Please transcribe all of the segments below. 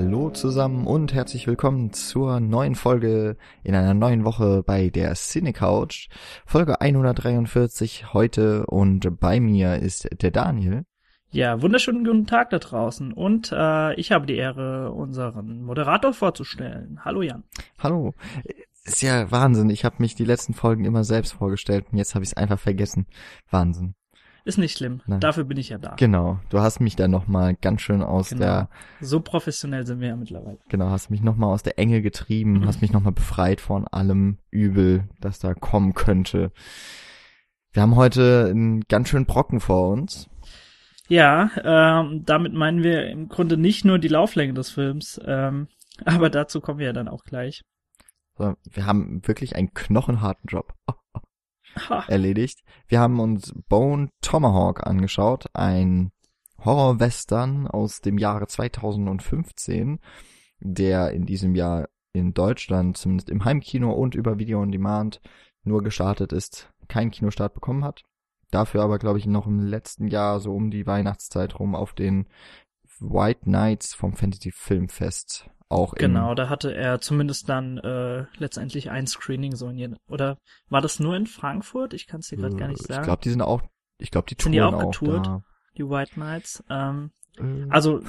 Hallo zusammen und herzlich willkommen zur neuen Folge in einer neuen Woche bei der Cine Couch. Folge 143 heute und bei mir ist der Daniel. Ja, wunderschönen guten Tag da draußen und äh, ich habe die Ehre, unseren Moderator vorzustellen. Hallo Jan. Hallo. Ist ja Wahnsinn. Ich habe mich die letzten Folgen immer selbst vorgestellt und jetzt habe ich es einfach vergessen. Wahnsinn. Ist nicht schlimm. Nein. Dafür bin ich ja da. Genau. Du hast mich dann nochmal ganz schön aus genau. der. So professionell sind wir ja mittlerweile. Genau, hast mich nochmal aus der Enge getrieben, mhm. hast mich nochmal befreit von allem Übel, das da kommen könnte. Wir haben heute einen ganz schönen Brocken vor uns. Ja, ähm, damit meinen wir im Grunde nicht nur die Lauflänge des Films, ähm, aber dazu kommen wir ja dann auch gleich. So, wir haben wirklich einen knochenharten Job. Oh erledigt. Wir haben uns Bone Tomahawk angeschaut, ein Horror-Western aus dem Jahre 2015, der in diesem Jahr in Deutschland, zumindest im Heimkino und über Video on Demand, nur gestartet ist, keinen Kinostart bekommen hat. Dafür aber, glaube ich, noch im letzten Jahr, so um die Weihnachtszeit rum, auf den White Nights vom Fantasy Filmfest auch Genau, da hatte er zumindest dann äh, letztendlich ein Screening so in oder war das nur in Frankfurt? Ich kann es dir gerade gar nicht sagen. Ich glaube, die sind auch, ich glaube, die sind die auch getourt, auch die White Knights. Ähm, äh. Also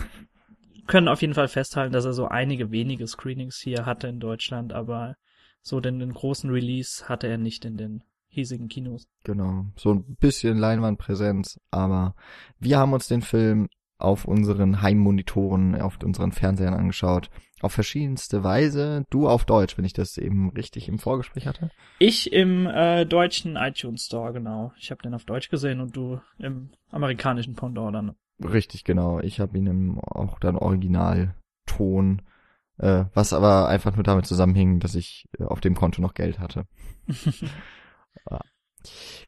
können auf jeden Fall festhalten, dass er so einige wenige Screenings hier hatte in Deutschland, aber so den, den großen Release hatte er nicht in den hiesigen Kinos. Genau, so ein bisschen Leinwandpräsenz, aber wir haben uns den Film auf unseren Heimmonitoren, auf unseren Fernsehern angeschaut. Auf verschiedenste Weise. Du auf Deutsch, wenn ich das eben richtig im Vorgespräch hatte. Ich im äh, deutschen iTunes Store, genau. Ich habe den auf Deutsch gesehen und du im amerikanischen Pendant dann. Richtig, genau. Ich habe ihn im, auch dann Originalton, äh, was aber einfach nur damit zusammenhing, dass ich äh, auf dem Konto noch Geld hatte. ja.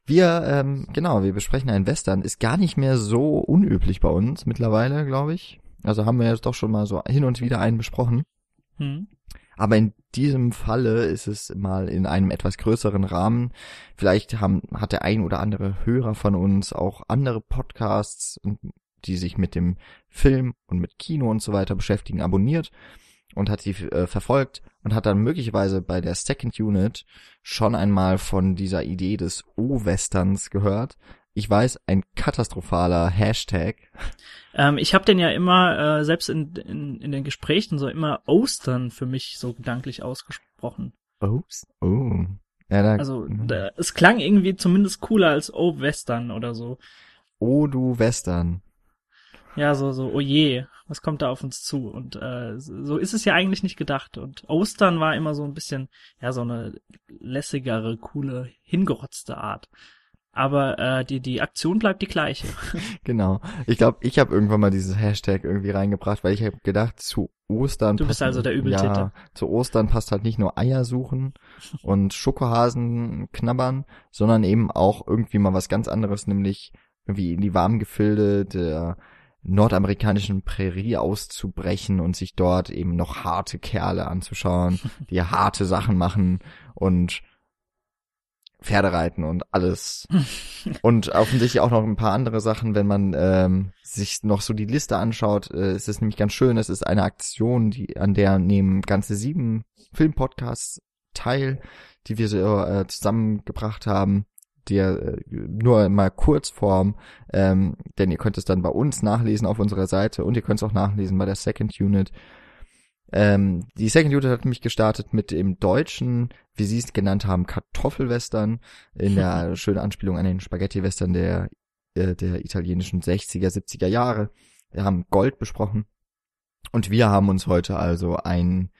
Wir, ähm, genau, wir besprechen einen Western. Ist gar nicht mehr so unüblich bei uns mittlerweile, glaube ich. Also haben wir jetzt doch schon mal so hin und wieder einen besprochen. Hm. Aber in diesem Falle ist es mal in einem etwas größeren Rahmen. Vielleicht haben, hat der ein oder andere Hörer von uns auch andere Podcasts, die sich mit dem Film und mit Kino und so weiter beschäftigen, abonniert und hat sie äh, verfolgt und hat dann möglicherweise bei der Second Unit schon einmal von dieser Idee des O-Westerns gehört. Ich weiß, ein katastrophaler Hashtag. Ähm, ich habe den ja immer, äh, selbst in, in, in den Gesprächen, so immer Ostern für mich so gedanklich ausgesprochen. Ost? Oh. Ja, da, also mhm. da, es klang irgendwie zumindest cooler als O-Western oder so. Oh du Western. Ja, so, so, oh je, was kommt da auf uns zu? Und äh, so ist es ja eigentlich nicht gedacht. Und Ostern war immer so ein bisschen, ja, so eine lässigere, coole, hingerotzte Art. Aber äh, die, die Aktion bleibt die gleiche. genau. Ich glaube, ich habe irgendwann mal dieses Hashtag irgendwie reingebracht, weil ich habe gedacht, zu Ostern. Du bist also der Übeltäter. Ja, zu Ostern passt halt nicht nur Eier suchen und Schokohasen knabbern, sondern eben auch irgendwie mal was ganz anderes, nämlich irgendwie in die warmen Gefilde der nordamerikanischen Prärie auszubrechen und sich dort eben noch harte Kerle anzuschauen, die harte Sachen machen und Pferde reiten und alles. und offensichtlich auch noch ein paar andere Sachen, wenn man ähm, sich noch so die Liste anschaut, äh, ist es nämlich ganz schön. Es ist eine Aktion, die an der nehmen ganze sieben Filmpodcasts teil, die wir so äh, zusammengebracht haben dir äh, nur mal Kurzform, ähm, denn ihr könnt es dann bei uns nachlesen auf unserer Seite und ihr könnt es auch nachlesen bei der Second Unit. Ähm, die Second Unit hat mich gestartet mit dem deutschen, wie sie es genannt haben, Kartoffelwestern, in der schönen Anspielung an den Spaghetti-Western der, äh, der italienischen 60er, 70er Jahre. Wir haben Gold besprochen und wir haben uns heute also einen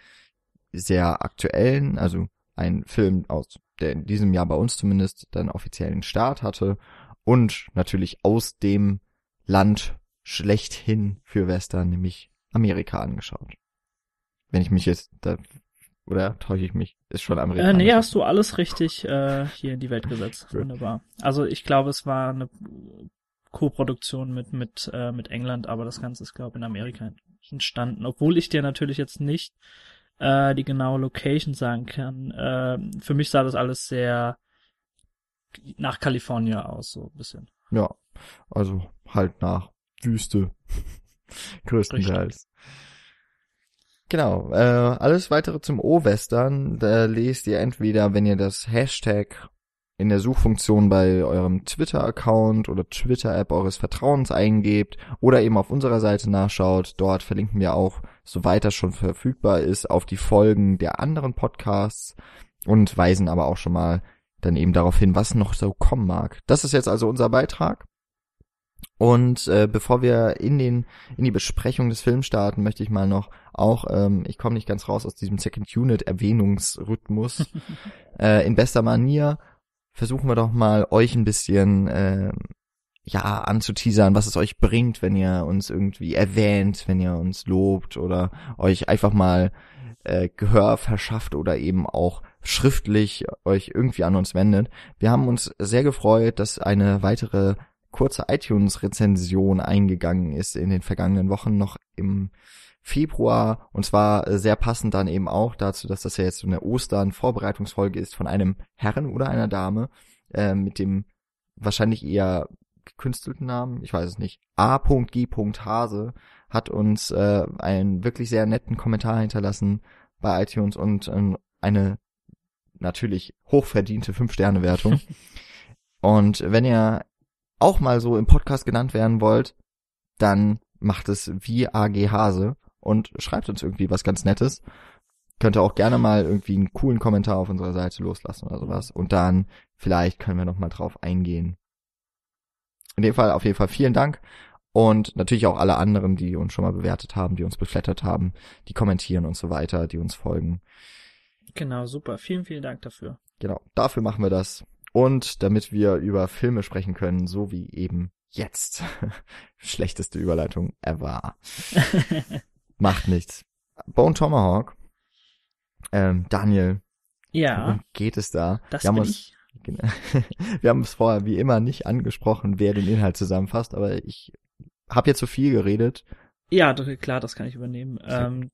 sehr aktuellen, also einen Film aus der in diesem Jahr bei uns zumindest dann offiziellen Start hatte und natürlich aus dem Land schlechthin für Western, nämlich Amerika angeschaut. Wenn ich mich jetzt da oder täusche ich mich? Ist schon Amerika. Äh, nee, hast du alles richtig äh, hier in die Welt gesetzt. Wunderbar. Also ich glaube, es war eine Co-Produktion mit mit äh, mit England, aber das Ganze ist glaube ich in Amerika entstanden, obwohl ich dir natürlich jetzt nicht äh, die genaue Location sagen kann. Äh, für mich sah das alles sehr nach Kalifornien aus, so ein bisschen. Ja, also halt nach Wüste. Größtenteils. Genau, äh, alles weitere zum O-Western, da lest ihr entweder, wenn ihr das Hashtag in der Suchfunktion bei eurem Twitter-Account oder Twitter-App eures Vertrauens eingebt oder eben auf unserer Seite nachschaut. Dort verlinken wir auch, soweit das schon verfügbar ist, auf die Folgen der anderen Podcasts und weisen aber auch schon mal dann eben darauf hin, was noch so kommen mag. Das ist jetzt also unser Beitrag. Und äh, bevor wir in den in die Besprechung des Films starten, möchte ich mal noch auch, ähm, ich komme nicht ganz raus aus diesem Second Unit Erwähnungsrhythmus, äh, in bester Manier versuchen wir doch mal euch ein bisschen äh, ja anzuteasern, was es euch bringt, wenn ihr uns irgendwie erwähnt, wenn ihr uns lobt oder euch einfach mal äh, Gehör verschafft oder eben auch schriftlich euch irgendwie an uns wendet. Wir haben uns sehr gefreut, dass eine weitere kurze iTunes-Rezension eingegangen ist in den vergangenen Wochen noch im Februar und zwar äh, sehr passend dann eben auch dazu, dass das ja jetzt so eine Ostern-Vorbereitungsfolge ist von einem Herren oder einer Dame äh, mit dem wahrscheinlich eher gekünstelten Namen, ich weiß es nicht, A.G. Hase hat uns äh, einen wirklich sehr netten Kommentar hinterlassen bei iTunes und äh, eine natürlich hochverdiente 5-Sterne-Wertung. und wenn ihr auch mal so im Podcast genannt werden wollt, dann macht es wie AG Hase und schreibt uns irgendwie was ganz Nettes. Könnt ihr auch gerne mal irgendwie einen coolen Kommentar auf unserer Seite loslassen oder sowas. Und dann vielleicht können wir noch mal drauf eingehen. In dem Fall auf jeden Fall vielen Dank. Und natürlich auch alle anderen, die uns schon mal bewertet haben, die uns beflattert haben, die kommentieren und so weiter, die uns folgen. Genau, super. Vielen, vielen Dank dafür. Genau, dafür machen wir das. Und damit wir über Filme sprechen können, so wie eben jetzt. Schlechteste Überleitung ever. Macht nichts. Bone Tomahawk. Ähm, Daniel. Ja. Worum geht es da? Das wir haben bin uns, ich. wir haben es vorher wie immer nicht angesprochen, wer den Inhalt zusammenfasst, aber ich habe jetzt so viel geredet. Ja, klar, das kann ich übernehmen. Ähm,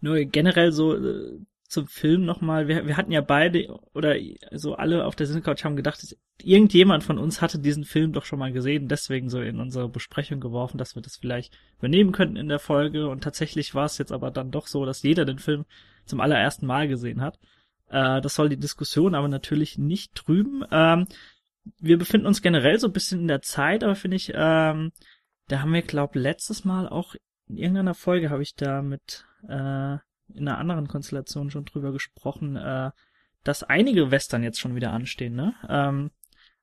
nur generell so äh, zum Film nochmal, wir, wir hatten ja beide oder so alle auf der Cinecouch haben gedacht, irgendjemand von uns hatte diesen Film doch schon mal gesehen, deswegen so in unsere Besprechung geworfen, dass wir das vielleicht übernehmen könnten in der Folge und tatsächlich war es jetzt aber dann doch so, dass jeder den Film zum allerersten Mal gesehen hat. Äh, das soll die Diskussion aber natürlich nicht trüben. Ähm, wir befinden uns generell so ein bisschen in der Zeit, aber finde ich, ähm, da haben wir, glaube letztes Mal auch in irgendeiner Folge habe ich da mit äh, in einer anderen Konstellation schon drüber gesprochen, äh, dass einige Western jetzt schon wieder anstehen, ne? Ähm,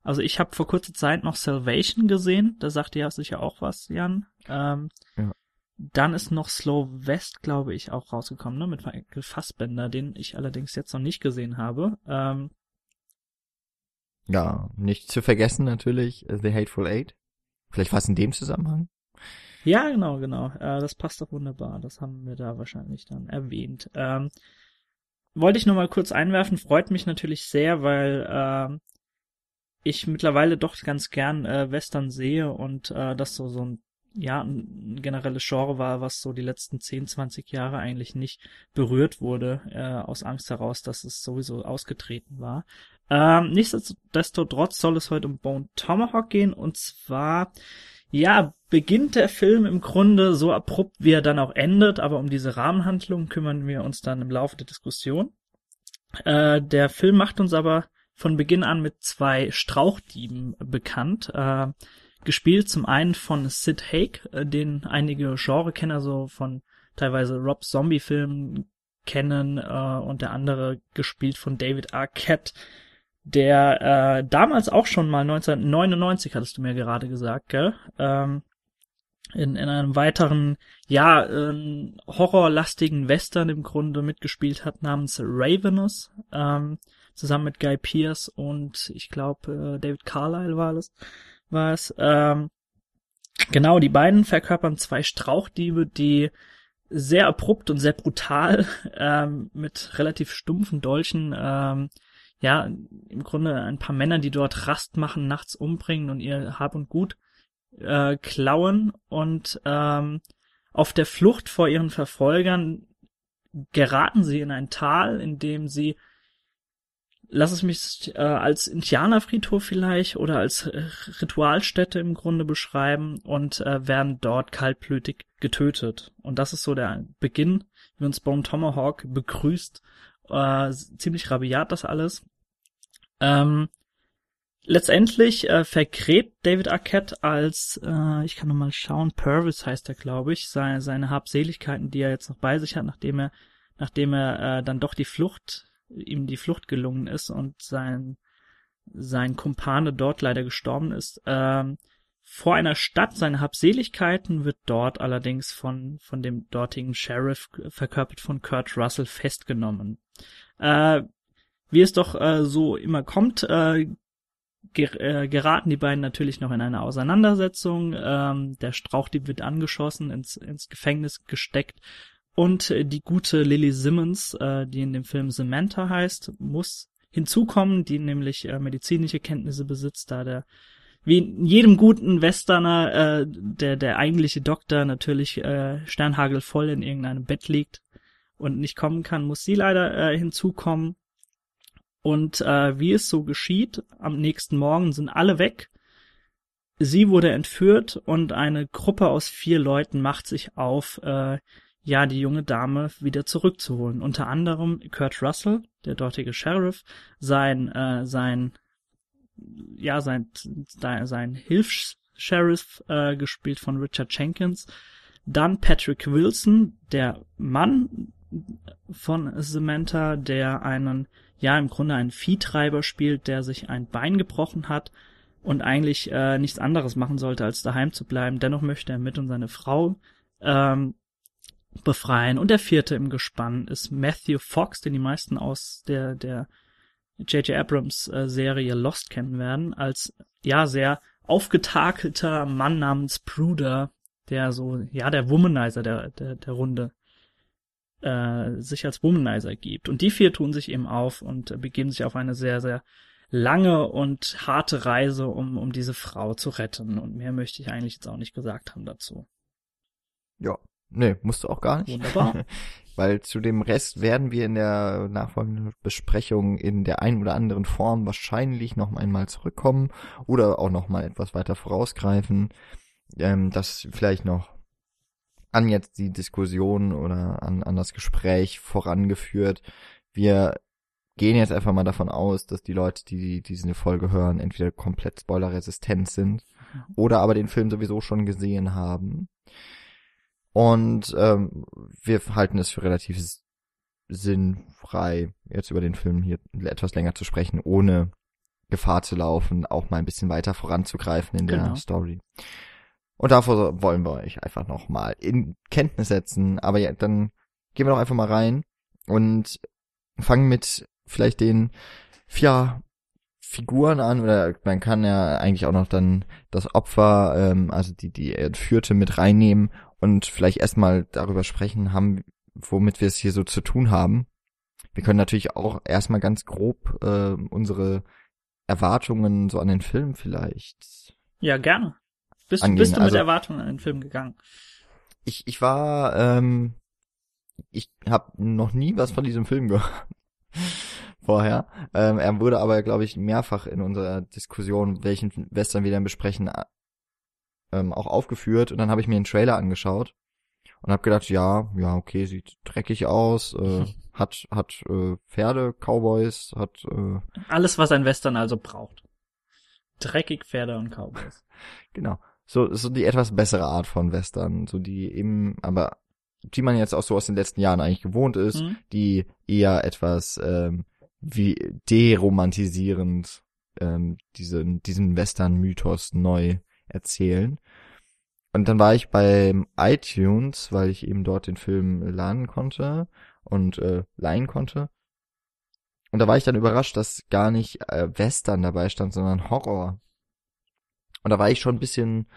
also ich habe vor kurzer Zeit noch Salvation gesehen, da sagte ja sicher auch was, Jan. Ähm, Ja. Dann ist noch Slow West, glaube ich, auch rausgekommen, ne? Mit Michael Fassbender, den ich allerdings jetzt noch nicht gesehen habe. Ähm, Ja, nicht zu vergessen natürlich The Hateful Eight. Vielleicht was in dem Zusammenhang? Ja, genau, genau. Äh, das passt doch wunderbar. Das haben wir da wahrscheinlich dann erwähnt. Ähm, wollte ich nur mal kurz einwerfen. Freut mich natürlich sehr, weil ähm, ich mittlerweile doch ganz gern äh, Western sehe und äh, das so so ein ja ein generelles Genre war, was so die letzten 10, 20 Jahre eigentlich nicht berührt wurde, äh, aus Angst heraus, dass es sowieso ausgetreten war. Ähm, nichtsdestotrotz soll es heute um Bone Tomahawk gehen und zwar ja, beginnt der Film im Grunde so abrupt, wie er dann auch endet, aber um diese Rahmenhandlung kümmern wir uns dann im Laufe der Diskussion. Äh, der Film macht uns aber von Beginn an mit zwei Strauchdieben bekannt. Äh, gespielt zum einen von Sid Haig, äh, den einige Genrekenner so von teilweise Rob Zombie Filmen kennen, äh, und der andere gespielt von David Arquette, der äh, damals auch schon mal 1999, hattest du mir gerade gesagt, gell? Ähm, in, in einem weiteren, ja, äh, horrorlastigen Western im Grunde mitgespielt hat, namens Ravenous, ähm, zusammen mit Guy Pearce und ich glaube äh, David Carlyle war es. War es. Ähm, genau, die beiden verkörpern zwei Strauchdiebe, die sehr abrupt und sehr brutal ähm, mit relativ stumpfen Dolchen ähm, ja, im Grunde ein paar Männer, die dort Rast machen, nachts umbringen und ihr Hab und Gut äh, klauen und ähm, auf der Flucht vor ihren Verfolgern geraten sie in ein Tal, in dem sie lass es mich äh, als Indianerfriedhof vielleicht oder als äh, Ritualstätte im Grunde beschreiben und äh, werden dort kaltblütig getötet. Und das ist so der Beginn, wie uns Bone Tomahawk begrüßt. Äh, ziemlich rabiat das alles. Ähm, letztendlich äh, vergräbt David Arquette als, äh, ich kann noch mal schauen, Purvis heißt er, glaube ich, seine, seine Habseligkeiten, die er jetzt noch bei sich hat, nachdem er, nachdem er äh, dann doch die Flucht, ihm die Flucht gelungen ist und sein, sein Kumpane dort leider gestorben ist, ähm, vor einer Stadt. Seine Habseligkeiten wird dort allerdings von, von dem dortigen Sheriff, verkörpert von Kurt Russell, festgenommen. Äh, wie es doch äh, so immer kommt, äh, ger äh, geraten die beiden natürlich noch in eine Auseinandersetzung. Ähm, der Strauchdieb wird angeschossen, ins, ins Gefängnis gesteckt. Und äh, die gute Lily Simmons, äh, die in dem Film Samantha heißt, muss hinzukommen, die nämlich äh, medizinische Kenntnisse besitzt, da der wie in jedem guten Westerner äh, der der eigentliche Doktor natürlich äh, sternhagelvoll in irgendeinem Bett liegt und nicht kommen kann, muss sie leider äh, hinzukommen und äh, wie es so geschieht, am nächsten Morgen sind alle weg. Sie wurde entführt und eine Gruppe aus vier Leuten macht sich auf, äh, ja, die junge Dame wieder zurückzuholen. Unter anderem Kurt Russell, der dortige Sheriff, sein, äh, sein, ja, sein, sein Hilfs-Sheriff, äh, gespielt von Richard Jenkins. Dann Patrick Wilson, der Mann von Samantha, der einen ja im Grunde einen Viehtreiber spielt, der sich ein Bein gebrochen hat und eigentlich äh, nichts anderes machen sollte, als daheim zu bleiben. Dennoch möchte er mit und seine Frau ähm, befreien. Und der vierte im Gespann ist Matthew Fox, den die meisten aus der der J.J. Abrams äh, Serie Lost kennen werden, als ja sehr aufgetakelter Mann namens Pruder, der so ja der Womanizer der der, der Runde äh, sich als Womanizer gibt. Und die vier tun sich eben auf und äh, begeben sich auf eine sehr, sehr lange und harte Reise, um, um diese Frau zu retten. Und mehr möchte ich eigentlich jetzt auch nicht gesagt haben dazu. Ja, nee, musst du auch gar nicht. Wunderbar. Weil zu dem Rest werden wir in der nachfolgenden Besprechung in der einen oder anderen Form wahrscheinlich noch einmal zurückkommen oder auch noch mal etwas weiter vorausgreifen, ähm, das vielleicht noch an jetzt die Diskussion oder an, an das Gespräch vorangeführt. Wir gehen jetzt einfach mal davon aus, dass die Leute, die diese Folge hören, entweder komplett spoilerresistent sind mhm. oder aber den Film sowieso schon gesehen haben. Und ähm, wir halten es für relativ sinnfrei, jetzt über den Film hier etwas länger zu sprechen, ohne Gefahr zu laufen, auch mal ein bisschen weiter voranzugreifen in genau. der Story. Und davor wollen wir euch einfach noch mal in Kenntnis setzen. Aber ja, dann gehen wir doch einfach mal rein und fangen mit vielleicht den vier Figuren an oder man kann ja eigentlich auch noch dann das Opfer, ähm, also die die Entführte mit reinnehmen und vielleicht erstmal darüber sprechen haben, womit wir es hier so zu tun haben. Wir können natürlich auch erstmal ganz grob äh, unsere Erwartungen so an den Film vielleicht. Ja, gerne. Bist, angehen. bist du mit also, Erwartungen an den Film gegangen? Ich, ich war, ähm, ich habe noch nie was von diesem Film gehört vorher. Ähm, er wurde aber, glaube ich, mehrfach in unserer Diskussion, welchen Western wir dann besprechen, ähm, auch aufgeführt. Und dann habe ich mir einen Trailer angeschaut und habe gedacht, ja, ja, okay, sieht dreckig aus, äh, hat hat äh, Pferde, Cowboys, hat äh, alles, was ein Western also braucht. Dreckig Pferde und Cowboys. genau so, so die etwas bessere Art von Western, so die eben, aber die man jetzt auch so aus den letzten Jahren eigentlich gewohnt ist, mhm. die eher etwas ähm, wie deromantisierend ähm, diesen, diesen Western-Mythos neu erzählen. Und dann war ich beim iTunes, weil ich eben dort den Film laden konnte und äh, leihen konnte. Und da war ich dann überrascht, dass gar nicht äh, Western dabei stand, sondern Horror. Und da war ich schon ein bisschen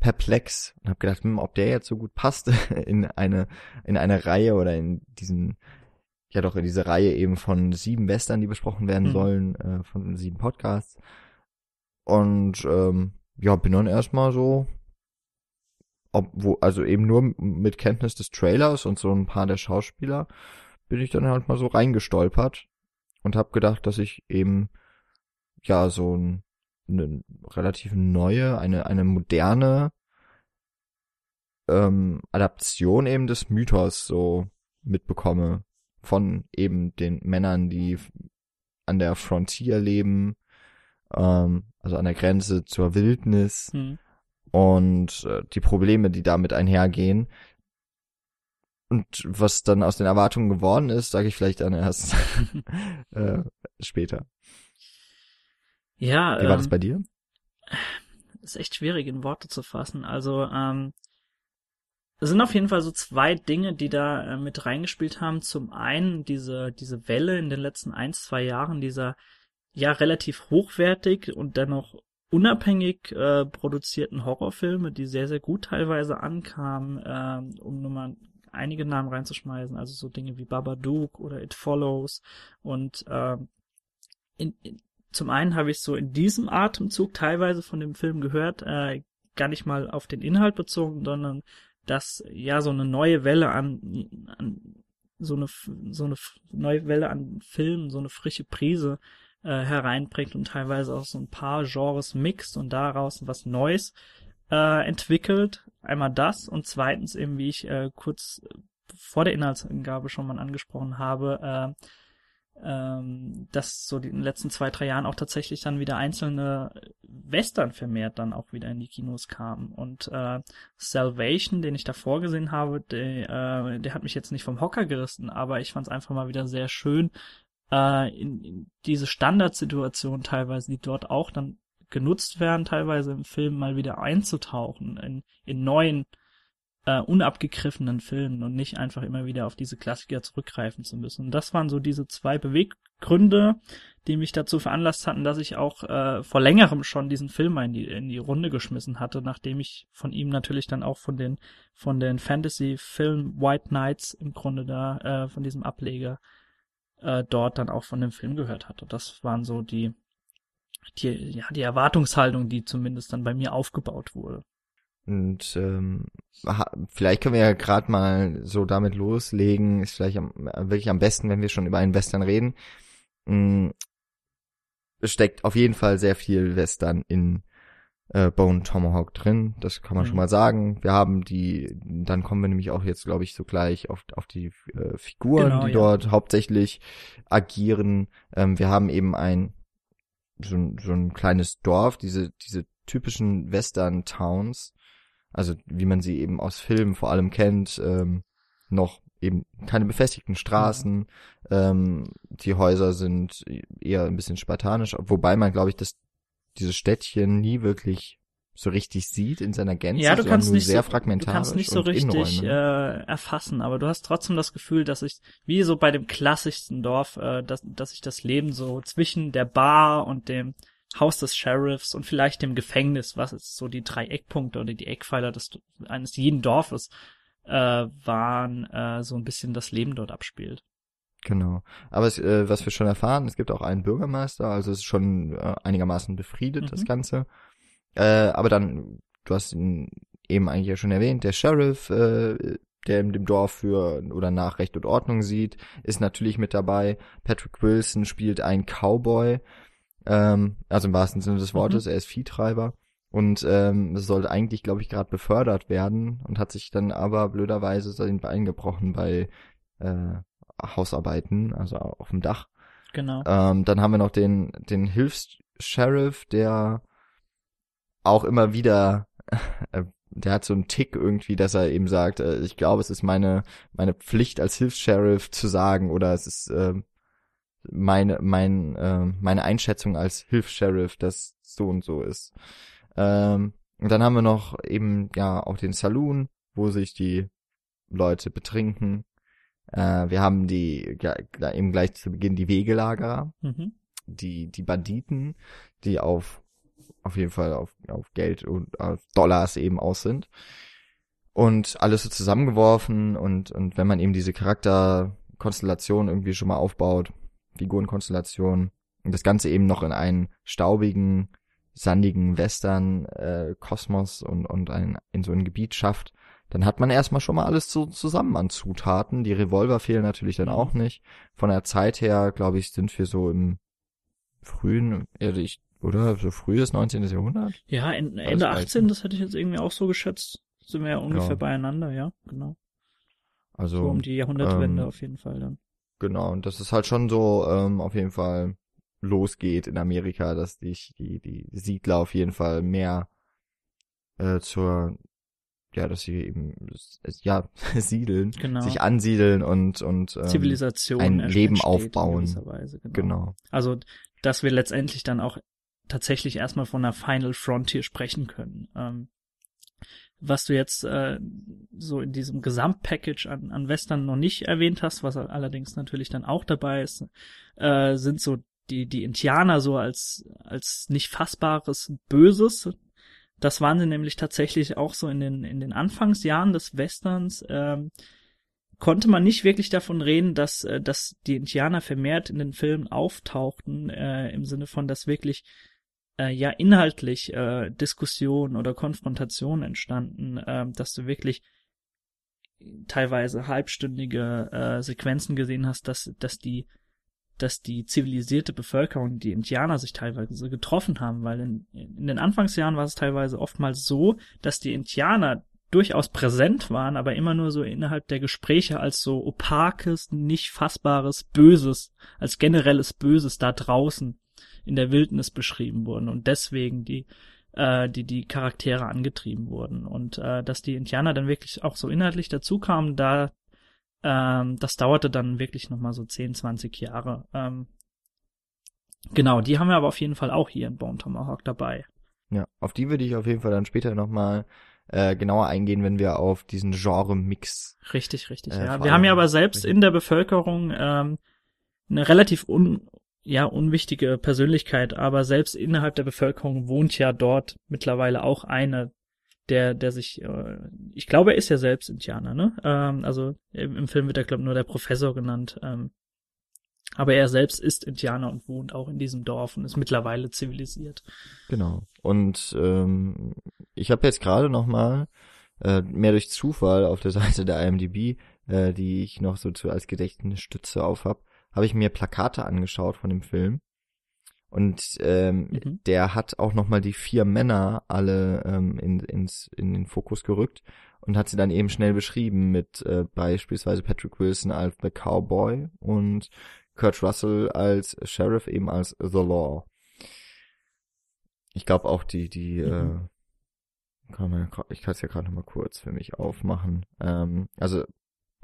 perplex und habe gedacht, hm, ob der jetzt so gut passt in eine in eine Reihe oder in diesen ja doch in diese Reihe eben von sieben Western, die besprochen werden mhm. sollen, äh, von sieben Podcasts. Und ähm, ja, bin dann erstmal so, ob, wo, also eben nur mit Kenntnis des Trailers und so ein paar der Schauspieler, bin ich dann halt mal so reingestolpert und habe gedacht, dass ich eben ja so ein, eine relativ neue, eine eine moderne ähm, Adaption eben des Mythos so mitbekomme von eben den Männern, die an der Frontier leben, ähm, also an der Grenze zur Wildnis Hm. und äh, die Probleme, die damit einhergehen. Und was dann aus den Erwartungen geworden ist, sage ich vielleicht dann erst äh, später. Ja, Wie war ähm, das bei dir? ist echt schwierig in Worte zu fassen. Also, ähm, es sind auf jeden Fall so zwei Dinge, die da äh, mit reingespielt haben. Zum einen diese, diese Welle in den letzten ein, zwei Jahren dieser ja relativ hochwertig und dennoch unabhängig äh, produzierten Horrorfilme, die sehr, sehr gut teilweise ankamen, ähm, um nur mal einige Namen reinzuschmeißen, also so Dinge wie Babadook oder It Follows und ähm, in, in, zum einen habe ich so in diesem Atemzug teilweise von dem Film gehört, äh, gar nicht mal auf den Inhalt bezogen, sondern dass ja so eine neue Welle an, an so eine so eine neue Welle an Filmen, so eine frische Prise äh, hereinbringt und teilweise auch so ein paar Genres mixt und daraus was Neues äh, entwickelt. Einmal das und zweitens eben, wie ich äh, kurz vor der Inhaltsangabe schon mal angesprochen habe, äh, ähm, dass so in den letzten zwei, drei Jahren auch tatsächlich dann wieder einzelne Western vermehrt dann auch wieder in die Kinos kamen. Und äh, Salvation, den ich davor gesehen habe, der, äh, der hat mich jetzt nicht vom Hocker gerissen, aber ich fand es einfach mal wieder sehr schön, äh, in, in diese Standardsituation teilweise, die dort auch dann genutzt werden, teilweise im Film mal wieder einzutauchen in, in neuen äh, unabgegriffenen Filmen und nicht einfach immer wieder auf diese Klassiker zurückgreifen zu müssen. Und das waren so diese zwei Beweggründe, die mich dazu veranlasst hatten, dass ich auch äh, vor längerem schon diesen Film in die, in die Runde geschmissen hatte, nachdem ich von ihm natürlich dann auch von den von den Fantasy-Film White Knights im Grunde da äh, von diesem Ableger äh, dort dann auch von dem Film gehört hatte. Das waren so die die ja die Erwartungshaltung, die zumindest dann bei mir aufgebaut wurde. Und ähm, vielleicht können wir ja gerade mal so damit loslegen. Ist vielleicht am, wirklich am besten, wenn wir schon über einen Western reden. Es steckt auf jeden Fall sehr viel Western in äh, Bone Tomahawk drin. Das kann man Mhm. schon mal sagen. Wir haben die, dann kommen wir nämlich auch jetzt, glaube ich, so gleich auf, auf die äh, Figuren, Genau, die ja. dort hauptsächlich agieren. Ähm, wir haben eben ein so, ein- so ein kleines Dorf, diese, diese typischen Western-Towns, also wie man sie eben aus Filmen vor allem kennt, ähm, noch eben keine befestigten Straßen, ähm, die Häuser sind eher ein bisschen spartanisch, wobei man, glaube ich, das, dieses Städtchen nie wirklich so richtig sieht in seiner Gänze, Ja, du kannst nur nicht sehr so, du fragmentarisch kannst nicht so richtig äh, erfassen, aber du hast trotzdem das Gefühl, dass ich wie so bei dem klassischsten Dorf, äh, dass, dass ich das Leben so zwischen der Bar und dem Haus des Sheriffs und vielleicht dem Gefängnis, was ist so die drei Eckpunkte oder die Eckpfeiler des eines jeden Dorfes äh, waren, äh, so ein bisschen das Leben dort abspielt. Genau. Aber es, äh, was wir schon erfahren, es gibt auch einen Bürgermeister, also es ist schon äh, einigermaßen befriedet, Mhm. das Ganze. Äh, aber dann, du hast ihn eben eigentlich ja schon erwähnt, der Sheriff, äh, der in dem Dorf für oder nach Recht und Ordnung sieht, ist natürlich mit dabei. Patrick Wilson spielt einen Cowboy, ähm, also im wahrsten Sinne des Wortes, er ist Viehtreiber. Und ähm, es sollte eigentlich, glaube ich, gerade befördert werden und hat sich dann aber blöderweise sein Bein gebrochen bei äh, Hausarbeiten, also auf dem Dach. Genau. Ähm, dann haben wir noch den, den Hilfs-Sheriff, der auch immer wieder, äh, der hat so einen Tick irgendwie, dass er eben sagt, äh, ich glaube, es ist meine, meine Pflicht als Hilfs-Sheriff zu sagen oder es ist äh, meine, mein, äh, meine Einschätzung als Hilfs-Sheriff, dass so und so ist. Ähm, und dann haben wir noch eben ja auch den Saloon, wo sich die Leute betrinken. Äh, wir haben die ja, eben gleich zu Beginn die Wegelagerer, Mhm. die die Banditen, die auf auf jeden Fall auf, auf Geld und auf Dollars eben aus sind. Und alles so zusammengeworfen und, und wenn man eben diese Charakterkonstellation irgendwie schon mal aufbaut, Figurenkonstellation, und das Ganze eben noch in einen staubigen, sandigen Western äh, Kosmos und, und ein, in so ein Gebiet schafft, dann hat man erstmal schon mal alles so zusammen an Zutaten. Die Revolver fehlen natürlich dann auch nicht. Von der Zeit her, glaube ich, sind wir so im frühen, ehrlich, oder so frühes 19. Jahrhundert. Ja, Ende weiß, 18, ne? das hätte ich jetzt irgendwie auch so geschätzt. Sind wir ja ungefähr Ja. beieinander, ja, genau. Also So um die Jahrhundertwende ähm, auf jeden Fall dann. Genau, und das ist halt schon so ähm, auf jeden Fall losgeht in Amerika, dass die, die, die Siedler auf jeden Fall mehr äh, zur, ja, dass sie eben, ja, siedeln, Genau. sich ansiedeln und, und ähm, Zivilisation ein Leben aufbauen. Weise, genau. Genau, Also, dass wir letztendlich dann auch tatsächlich erstmal von einer Final Frontier sprechen können. Ähm, was du jetzt äh, so in diesem Gesamtpackage an, an Western noch nicht erwähnt hast, was allerdings natürlich dann auch dabei ist, äh, sind so die, die Indianer so als, als nicht fassbares Böses. Das waren sie nämlich tatsächlich auch so in den, in den Anfangsjahren des Westerns. Ähm, konnte man nicht wirklich davon reden, dass, äh, dass die Indianer vermehrt in den Filmen auftauchten, äh, im Sinne von, dass wirklich äh, ja inhaltlich äh, Diskussionen oder Konfrontationen entstanden, äh, dass du wirklich teilweise halbstündige äh, Sequenzen gesehen hast, dass, dass die dass die zivilisierte Bevölkerung, die Indianer sich teilweise getroffen haben, weil in, in den Anfangsjahren war es teilweise oftmals so, dass die Indianer durchaus präsent waren, aber immer nur so innerhalb der Gespräche als so opakes, nicht fassbares Böses, als generelles Böses da draußen in der Wildnis beschrieben wurden und deswegen die äh, die die Charaktere angetrieben wurden und äh, dass die Indianer dann wirklich auch so inhaltlich dazu kamen, da ähm, das dauerte dann wirklich noch mal so 10, 20 Jahre. Ähm, genau, die haben wir aber auf jeden Fall auch hier in Bone Tomahawk dabei. ja, auf die würde ich auf jeden Fall dann später nochmal äh, genauer eingehen, wenn wir auf diesen Genre-Mix Richtig, richtig. Äh, ja. Wir haben ja aber selbst in der Bevölkerung ähm, eine relativ un, ja, unwichtige Persönlichkeit, aber selbst innerhalb der Bevölkerung wohnt ja dort mittlerweile auch eine, der, der sich, äh, ich glaube, er ist ja selbst Indianer, ne? Ähm, also im, im Film wird er, glaube ich, nur der Professor genannt. Ähm, aber er selbst ist Indianer und wohnt auch in diesem Dorf und ist mittlerweile zivilisiert. Genau. Und ähm, ich habe jetzt gerade noch mal äh, mehr durch Zufall auf der Seite der IMDb, äh, die ich noch so zu als Gedächtnisstütze auf hab, habe ich mir Plakate angeschaut von dem Film. Und ähm, Mhm. der hat auch noch mal die vier Männer alle ähm, in, ins, in den Fokus gerückt und hat sie dann eben schnell beschrieben mit äh, beispielsweise Patrick Wilson als The Cowboy und Kurt Russell als Sheriff eben als The Law. Ich glaube auch die, die, Mhm. äh, kann man, ich kann es ja gerade noch mal kurz für mich aufmachen. Ähm, also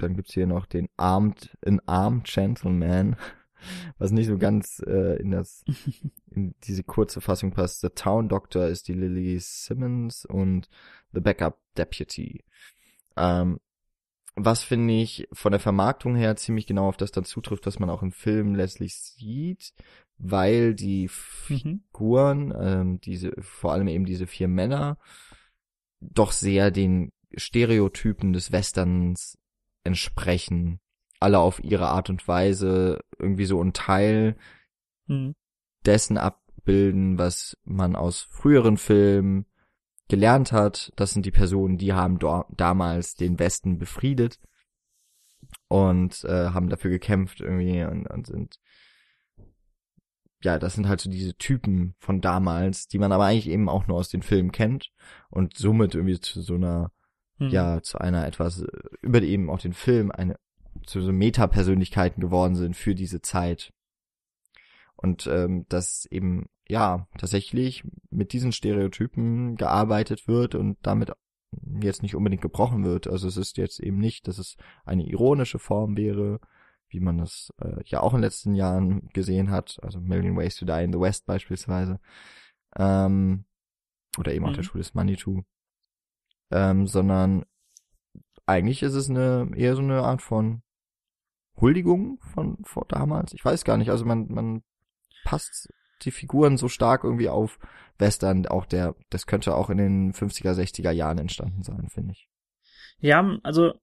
dann gibt's hier noch den Armed, an Armed Gentleman, was nicht so ganz äh, in das, in diese kurze Fassung passt. The Town Doctor ist die Lily Simmons und The Backup Deputy. Ähm, was finde ich von der Vermarktung her ziemlich genau auf das dann zutrifft, was man auch im Film letztlich sieht, weil die Mhm. Figuren, ähm, diese, vor allem eben diese vier Männer, doch sehr den Stereotypen des Westerns entsprechen. Alle auf ihre Art und Weise irgendwie so ein Teil Mhm. dessen abbilden, was man aus früheren Filmen gelernt hat. Das sind die Personen, die haben damals den Westen befriedet und äh, haben dafür gekämpft irgendwie und, und sind ja, das sind halt so diese Typen von damals, die man aber eigentlich eben auch nur aus den Filmen kennt und somit irgendwie zu so einer Mhm. ja zu einer etwas äh, über eben auch den Film eine zu so Meta-Persönlichkeiten geworden sind für diese Zeit. Und ähm, dass eben ja tatsächlich mit diesen Stereotypen gearbeitet wird und damit jetzt nicht unbedingt gebrochen wird. Also es ist jetzt eben nicht, dass es eine ironische Form wäre, wie man das äh, ja auch in den letzten Jahren gesehen hat, also Million Ways to Die in the West beispielsweise. Ähm, oder eben auch Mhm. der Schuh des Manitou. Ähm, sondern eigentlich ist es eine eher so eine Art von Huldigung von vor damals. Ich weiß gar nicht. Also man man passt die Figuren so stark irgendwie auf Western. Auch der das könnte auch in den 50er 60er Jahren entstanden sein, finde ich. Ja, also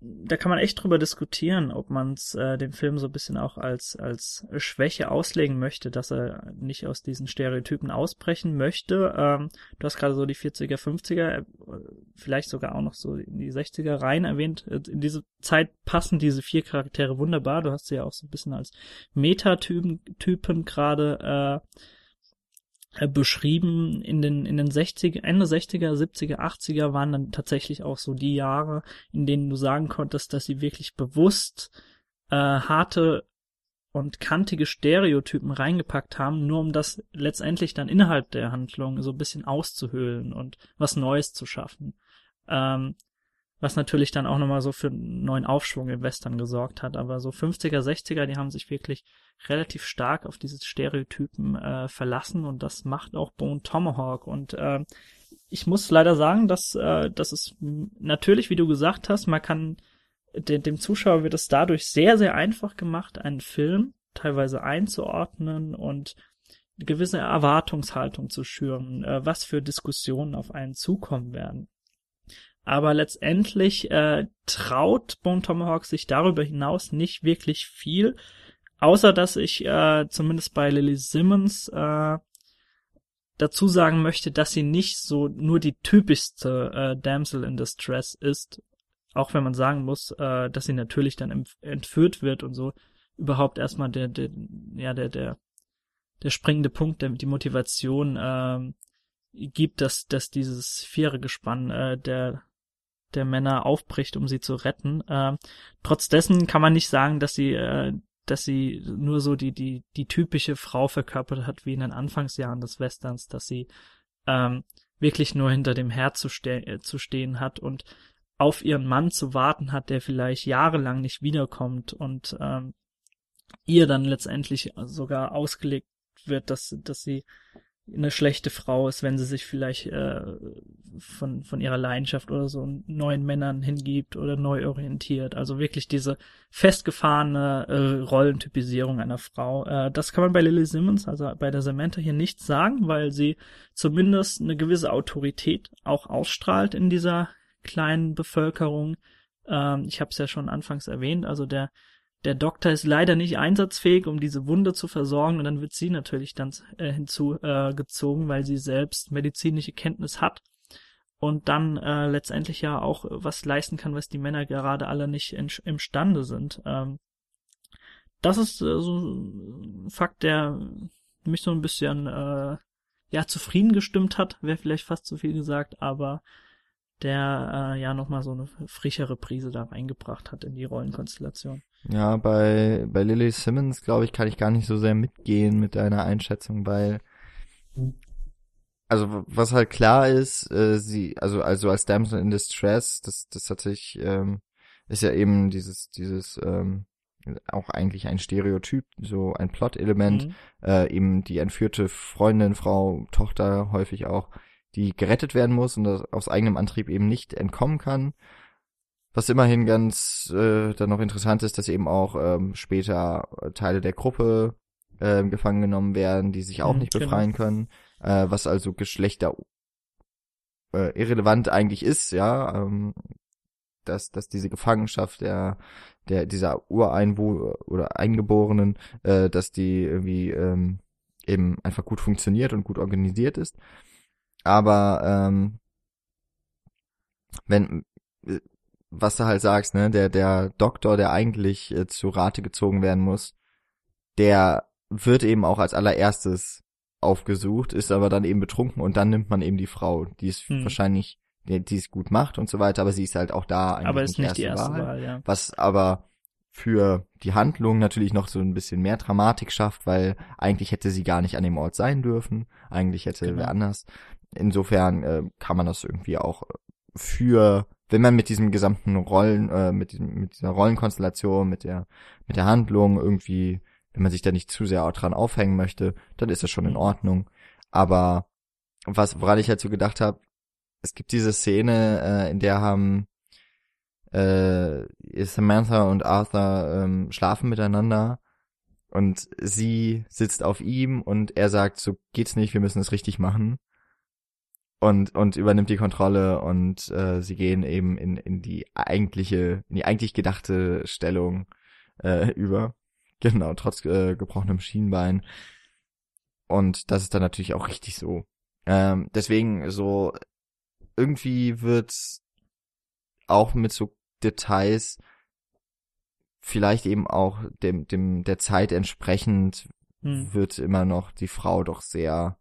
da kann man echt drüber diskutieren, ob man es äh, dem Film so ein bisschen auch als als Schwäche auslegen möchte, dass er nicht aus diesen Stereotypen ausbrechen möchte. Ähm, du hast gerade so die 40er, 50er, äh, vielleicht sogar auch noch so in die 60er rein erwähnt. Äh, in diese Zeit passen diese vier Charaktere wunderbar. Du hast sie ja auch so ein bisschen als Metatypen Typen gerade äh, beschrieben. In den, in den 60er, Ende 60er, 70er, 80er waren dann tatsächlich auch so die Jahre, in denen du sagen konntest, dass sie wirklich bewusst äh, harte und kantige Stereotypen reingepackt haben, nur um das letztendlich dann innerhalb der Handlung so ein bisschen auszuhöhlen und was Neues zu schaffen. Ähm, was natürlich dann auch nochmal so für einen neuen Aufschwung im Western gesorgt hat. Aber so 50er, 60er, die haben sich wirklich relativ stark auf diese Stereotypen äh, verlassen und das macht auch Bone Tomahawk. Und äh, ich muss leider sagen, dass äh, das ist natürlich, wie du gesagt hast, man kann de dem Zuschauer wird es dadurch sehr, sehr einfach gemacht, einen Film teilweise einzuordnen und eine gewisse Erwartungshaltung zu schüren, äh, was für Diskussionen auf einen zukommen werden. Aber letztendlich äh, traut Bone Tomahawk sich darüber hinaus nicht wirklich viel, außer dass ich äh, zumindest bei Lily Simmons äh, dazu sagen möchte, dass sie nicht so nur die typischste äh, Damsel in Distress ist, auch wenn man sagen muss, äh, dass sie natürlich dann entführt wird und so überhaupt erstmal der, der ja der der der springende Punkt, der die Motivation äh, gibt, dass dass dieses Vierergespann äh, der der Männer aufbricht, um sie zu retten. Äh, trotz dessen kann man nicht sagen, dass sie, äh, dass sie nur so die, die, die typische Frau verkörpert hat, wie in den Anfangsjahren des Westerns, dass sie ähm, wirklich nur hinter dem Herr zu, ste äh, zu stehen hat und auf ihren Mann zu warten hat, der vielleicht jahrelang nicht wiederkommt und ähm, ihr dann letztendlich sogar ausgelegt wird, dass, dass sie eine schlechte Frau ist, wenn sie sich vielleicht äh, von, von ihrer Leidenschaft oder so neuen Männern hingibt oder neu orientiert. Also wirklich diese festgefahrene äh, Rollentypisierung einer Frau. Äh, das kann man bei Lily Simmons, also bei der Samantha hier nicht sagen, weil sie zumindest eine gewisse Autorität auch ausstrahlt in dieser kleinen Bevölkerung. Ähm, ich habe es ja schon anfangs erwähnt, also der der Doktor ist leider nicht einsatzfähig, um diese Wunde zu versorgen, und dann wird sie natürlich dann äh, hinzugezogen, äh, weil sie selbst medizinische Kenntnis hat und dann äh, letztendlich ja auch was leisten kann, was die Männer gerade alle nicht in, imstande sind. Ähm, das ist äh, so ein Fakt, der mich so ein bisschen äh, ja zufrieden gestimmt hat, wäre vielleicht fast zu viel gesagt, aber der äh, ja nochmal so eine frischere Prise da reingebracht hat in die Rollenkonstellation. Ja, bei, bei Lily Simmons, glaube ich, kann ich gar nicht so sehr mitgehen mit deiner Einschätzung, weil also was halt klar ist, äh, sie, also also als Damsel in Distress, das das hat sich, ähm, ist ja eben dieses dieses ähm, auch eigentlich ein Stereotyp, so ein Plot-Element, mhm. äh, eben die entführte Freundin, Frau, Tochter häufig auch, die gerettet werden muss und aus eigenem Antrieb eben nicht entkommen kann. Was immerhin ganz äh, dann noch interessant ist, dass eben auch ähm, später Teile der Gruppe äh, gefangen genommen werden, die sich auch mhm, nicht genau. befreien genau. können, äh, was also Geschlechter äh, irrelevant eigentlich ist, ja, ähm, dass dass diese Gefangenschaft der der dieser Ureinwohner oder Eingeborenen, äh, dass die irgendwie ähm, eben einfach gut funktioniert und gut organisiert ist. Aber ähm, wenn was du halt sagst, ne, der der Doktor, der eigentlich äh, zu Rate gezogen werden muss, der wird eben auch als allererstes aufgesucht, ist aber dann eben betrunken und dann nimmt man eben die Frau, die es hm. wahrscheinlich, die, die es gut macht und so weiter, aber sie ist halt auch da eigentlich aber ist nicht, die erste Wahl, Wahl ja. was aber für die Handlung natürlich noch so ein bisschen mehr Dramatik schafft, weil eigentlich hätte sie gar nicht an dem Ort sein dürfen, eigentlich hätte genau. wer anders. Insofern äh, kann man das irgendwie auch für wenn man mit diesem gesamten Rollen, äh, mit diesem, mit dieser Rollenkonstellation, mit der, mit der Handlung irgendwie, wenn man sich da nicht zu sehr auch dran aufhängen möchte, dann ist das schon in mhm. Ordnung. Aber was, woran ich halt so gedacht habe, es gibt diese Szene, äh, in der haben äh, Samantha und Arthur ähm, schlafen miteinander und sie sitzt auf ihm und er sagt, so geht's nicht, wir müssen es richtig machen. Und und übernimmt die Kontrolle und äh, sie gehen eben in in die eigentliche in die eigentlich gedachte Stellung äh, über. Genau trotz äh, gebrochenem Schienbein. Und das ist dann natürlich auch richtig so. Ähm, deswegen so irgendwie wird auch mit so Details vielleicht eben auch dem dem der Zeit entsprechend Hm, wird immer noch die Frau doch sehr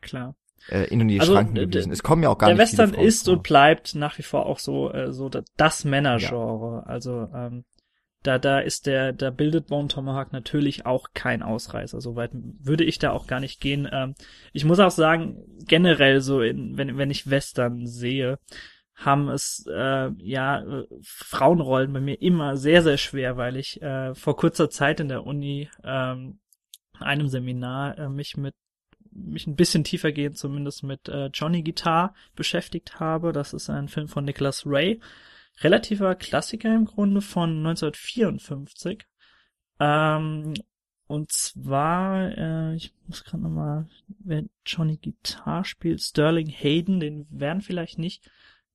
klar. Äh, in die Also, Schranken gewiesen. Es kommen ja auch gar der nicht viele Western ist vor. und bleibt nach wie vor auch so äh, so da- das Männergenre. Also ähm, da da ist der da bildet Bone Tomahawk natürlich auch kein Ausreißer. Soweit würde ich da auch gar nicht gehen. Ähm, ich muss auch sagen generell so in, wenn wenn ich Western sehe haben es äh, ja äh, Frauenrollen bei mir immer sehr sehr schwer, weil ich äh, vor kurzer Zeit in der Uni ähm, einem Seminar äh, mich mit mich ein bisschen tiefergehend zumindest mit äh, Johnny Guitar beschäftigt habe. Das ist ein Film von Nicholas Ray. Relativer Klassiker im Grunde von 1954. Ähm, und zwar, äh, ich muss gerade nochmal, wer Johnny Guitar spielt, Sterling Hayden, den werden vielleicht nicht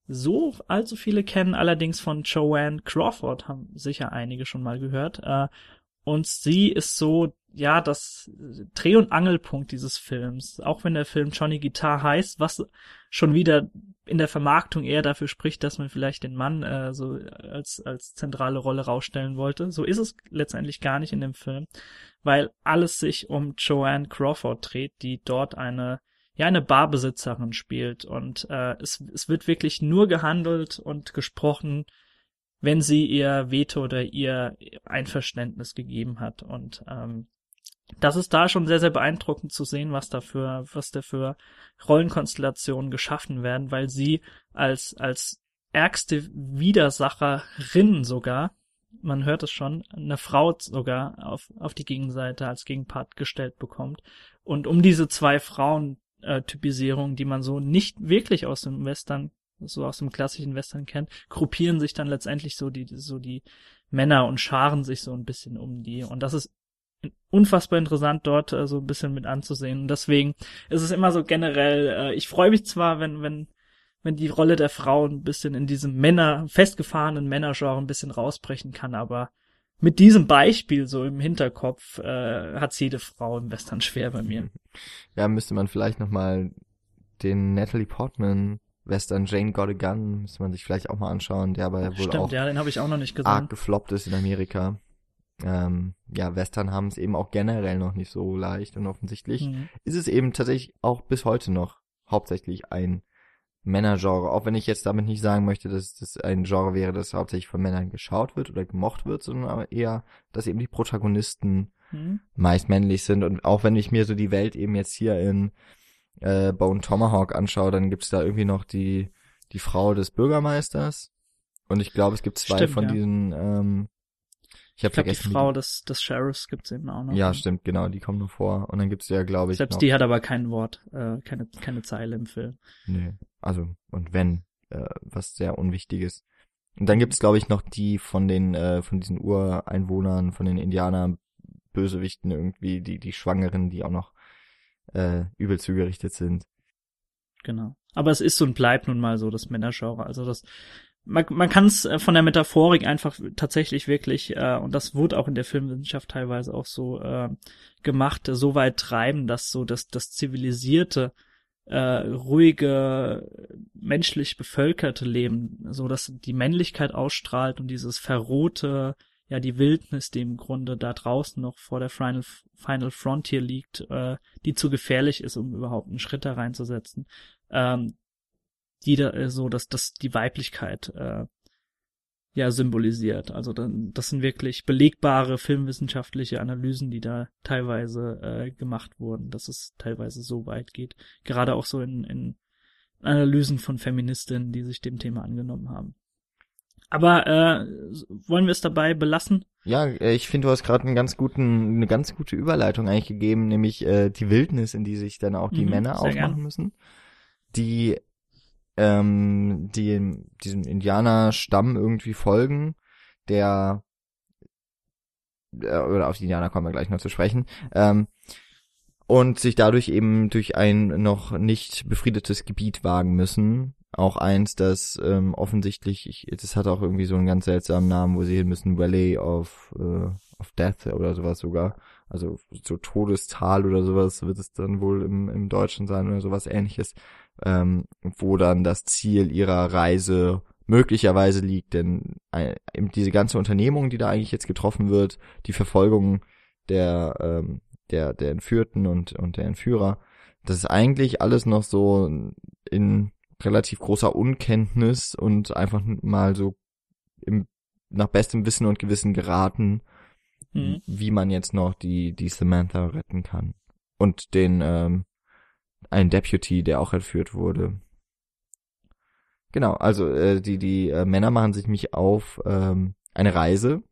so allzu viele kennen, allerdings von Joanne Crawford haben sicher einige schon mal gehört. Äh, und sie ist so, ja, das Dreh- und Angelpunkt dieses Films. Auch wenn der Film Johnny Guitar heißt, was schon wieder in der Vermarktung eher dafür spricht, dass man vielleicht den Mann äh, so als, als zentrale Rolle rausstellen wollte. So ist es letztendlich gar nicht in dem Film, weil alles sich um Joanne Crawford dreht, die dort eine ja eine Barbesitzerin spielt und äh, es, es wird wirklich nur gehandelt und gesprochen, wenn sie ihr Veto oder ihr Einverständnis gegeben hat und ähm, das ist da schon sehr sehr beeindruckend zu sehen, was da für was da für Rollenkonstellationen geschaffen werden, weil sie als als ärgste Widersacherin sogar man hört es schon, eine Frau sogar auf, auf die Gegenseite als Gegenpart gestellt bekommt. Und um diese zwei Frauen äh, Typisierung, die man so nicht wirklich aus dem Western, so aus dem klassischen Western kennt, gruppieren sich dann letztendlich so die, so die Männer und scharen sich so ein bisschen um die. Und das ist unfassbar interessant dort äh, so ein bisschen mit anzusehen. Und deswegen ist es immer so generell, äh, ich freue mich zwar, wenn, wenn, wenn die Rolle der Frau ein bisschen in diesem Männer, festgefahrenen Männergenre ein bisschen rausbrechen kann, aber mit diesem Beispiel so im Hinterkopf äh, hat jede Frau im Western schwer bei mir. Ja, müsste man vielleicht nochmal den Natalie Portman Western Jane Got a Gun, müsste man sich vielleicht auch mal anschauen, der aber ja wohl Stimmt, auch ja, den habe ich auch noch nicht arg gesehen. gefloppt ist in Amerika. Ähm, ja, Western haben es eben auch generell noch nicht so leicht und offensichtlich Mhm. ist es eben tatsächlich auch bis heute noch hauptsächlich ein Männergenre, auch wenn ich jetzt damit nicht sagen möchte, dass das ein Genre wäre, das hauptsächlich von Männern geschaut wird oder gemocht wird, sondern aber eher, dass eben die Protagonisten Mhm. meist männlich sind und auch wenn ich mir so die Welt eben jetzt hier in äh, Bone Tomahawk anschaue, dann gibt's da irgendwie noch die die Frau des Bürgermeisters und ich glaube, es gibt zwei Stimmt, von ja. diesen ähm, ich habe die vergessen, wie Frau des, des Sheriffs gibt's eben auch noch. ja, stimmt, genau, die kommen nur vor und dann gibt's ja, glaube ich, Selbst noch, die hat aber kein Wort, äh, keine, keine Zeile im Film. Nee, also und wenn, äh, was sehr unwichtiges. Und dann gibt's glaube ich noch die von den äh, von diesen Ureinwohnern, von den Indianern Bösewichten irgendwie, die die Schwangeren, die auch noch äh, übel zugerichtet sind. Genau. Aber es ist und bleibt nun mal so das Männergenre. Also das man, man kann es von der Metaphorik einfach tatsächlich wirklich, äh, und das wurde auch in der Filmwissenschaft teilweise auch so äh, gemacht, äh, so weit treiben, dass so das, das zivilisierte, äh, ruhige, menschlich bevölkerte Leben, so dass die Männlichkeit ausstrahlt und dieses verrohte, ja die Wildnis, die im Grunde da draußen noch vor der Final, Final Frontier liegt, äh, die zu gefährlich ist, um überhaupt einen Schritt da reinzusetzen, ähm, die da äh, so, dass das die Weiblichkeit äh, ja symbolisiert. Also dann, das sind wirklich belegbare filmwissenschaftliche Analysen, die da teilweise äh, gemacht wurden, dass es teilweise so weit geht. Gerade auch so in, in Analysen von Feministinnen, die sich dem Thema angenommen haben. Aber äh, wollen wir es dabei belassen? Ja, äh, ich finde, du hast gerade einen ganz guten, eine ganz gute Überleitung eigentlich gegeben, nämlich äh, die Wildnis, in die sich dann auch die Mhm, Männer aufmachen gern. müssen, die ähm, die diesem Indianerstamm irgendwie folgen, der äh, oder auf die Indianer kommen wir gleich noch zu sprechen. Ähm, und sich dadurch eben durch ein noch nicht befriedetes Gebiet wagen müssen. Auch eins, das ähm, offensichtlich, ich, das hat auch irgendwie so einen ganz seltsamen Namen, wo sie hin müssen, Valley of, äh, of Death oder sowas sogar. Also so Todestal oder sowas wird es dann wohl im, im Deutschen sein oder sowas ähnliches, ähm, wo dann das Ziel ihrer Reise möglicherweise liegt, denn äh, diese ganze Unternehmung, die da eigentlich jetzt getroffen wird, die Verfolgung der ähm, der der Entführten und und der Entführer, das ist eigentlich alles noch so in relativ großer Unkenntnis und einfach mal so im nach bestem Wissen und Gewissen geraten, mhm. wie man jetzt noch die die Samantha retten kann und den ähm, einen Deputy, der auch entführt wurde. Genau, also äh, die die äh, Männer machen sich mich auf ähm, eine Reise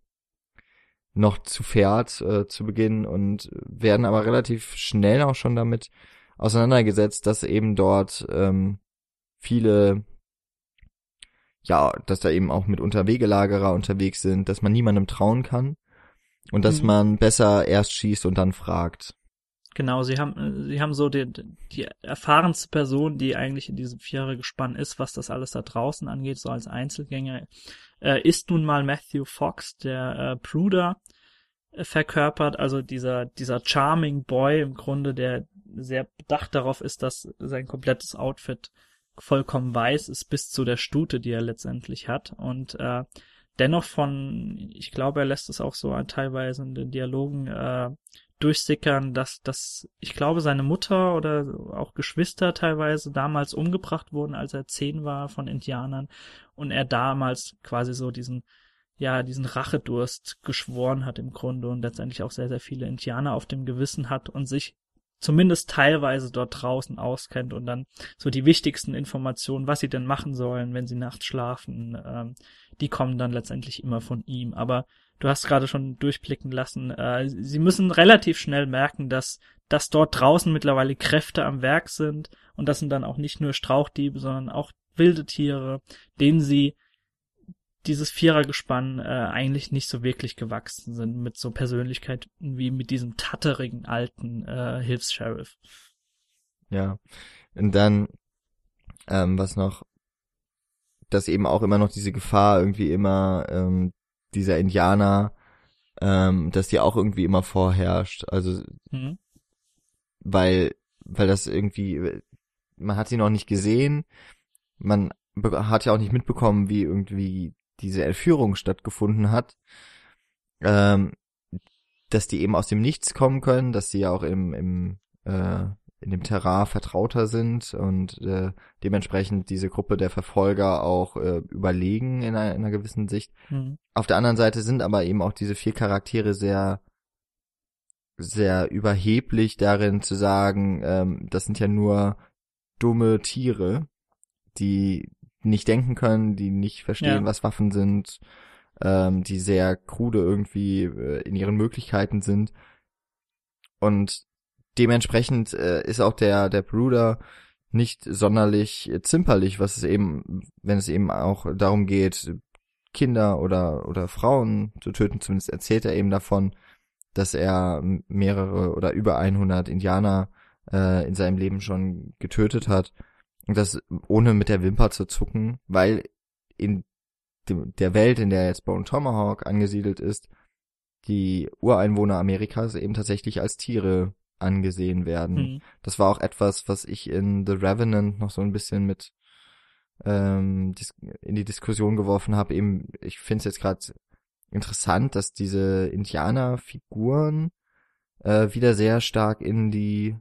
noch zu Pferd äh, zu Beginn und werden aber relativ schnell auch schon damit auseinandergesetzt, dass eben dort ähm, viele ja, dass da eben auch mit Wegelagerer unterwegs sind, dass man niemandem trauen kann und dass mhm. man besser erst schießt und dann fragt. Genau, sie haben, sie haben so die, die erfahrenste Person, die eigentlich in diesem Vierergespann ist, was das alles da draußen angeht, so als Einzelgänger, äh, ist nun mal Matthew Fox, der äh, Pruder äh, verkörpert, also dieser, dieser charming Boy im Grunde, der sehr bedacht darauf ist, dass sein komplettes Outfit vollkommen weiß ist, bis zu der Stute, die er letztendlich hat und äh, dennoch von, ich glaube, er lässt es auch so teilweise in den Dialogen äh, durchsickern, dass, dass ich glaube, seine Mutter oder auch Geschwister teilweise damals umgebracht wurden, als er zehn war von Indianern und er damals quasi so diesen ja, diesen Rachedurst geschworen hat im Grunde und letztendlich auch sehr, sehr viele Indianer auf dem Gewissen hat und sich zumindest teilweise dort draußen auskennt und dann so die wichtigsten Informationen, was sie denn machen sollen, wenn sie nachts schlafen, ähm, die kommen dann letztendlich immer von ihm. Aber du hast gerade schon durchblicken lassen, äh, sie müssen relativ schnell merken, dass, dass dort draußen mittlerweile Kräfte am Werk sind und das sind dann auch nicht nur Strauchdiebe, sondern auch wilde Tiere, denen sie dieses Vierergespann äh, eigentlich nicht so wirklich gewachsen sind mit so Persönlichkeit wie mit diesem tatterigen alten äh, Hilfs-Sheriff. Ja. Und dann, ähm, was noch, dass eben auch immer noch diese Gefahr irgendwie immer ähm, dieser Indianer, ähm, dass die auch irgendwie immer vorherrscht. Also mhm. weil, weil das irgendwie, man hat sie noch nicht gesehen, man hat ja auch nicht mitbekommen, wie irgendwie diese Entführung stattgefunden hat, ähm, dass die eben aus dem Nichts kommen können, dass sie ja auch im, im äh, in dem Terrain vertrauter sind und äh, dementsprechend diese Gruppe der Verfolger auch äh, überlegen in einer, in einer gewissen Sicht. Mhm. Auf der anderen Seite sind aber eben auch diese vier Charaktere sehr sehr überheblich darin zu sagen, ähm, das sind ja nur dumme Tiere, die nicht denken können, die nicht verstehen, ja. was Waffen sind, ähm, die sehr krude irgendwie äh, in ihren Möglichkeiten sind. Und dementsprechend äh, ist auch der, der Bruder nicht sonderlich zimperlich, was es eben, wenn es eben auch darum geht, Kinder oder, oder Frauen zu töten, zumindest erzählt er eben davon, dass er mehrere oder über 100 Indianer äh, in seinem Leben schon getötet hat und das ohne mit der Wimper zu zucken, weil in der Welt, in der jetzt Bone Tomahawk angesiedelt ist, die Ureinwohner Amerikas eben tatsächlich als Tiere angesehen werden. Mhm. Das war auch etwas, was ich in The Revenant noch so ein bisschen mit ähm, in die Diskussion geworfen habe. Eben, ich finde es jetzt gerade interessant, dass diese Indianerfiguren äh, wieder sehr stark in die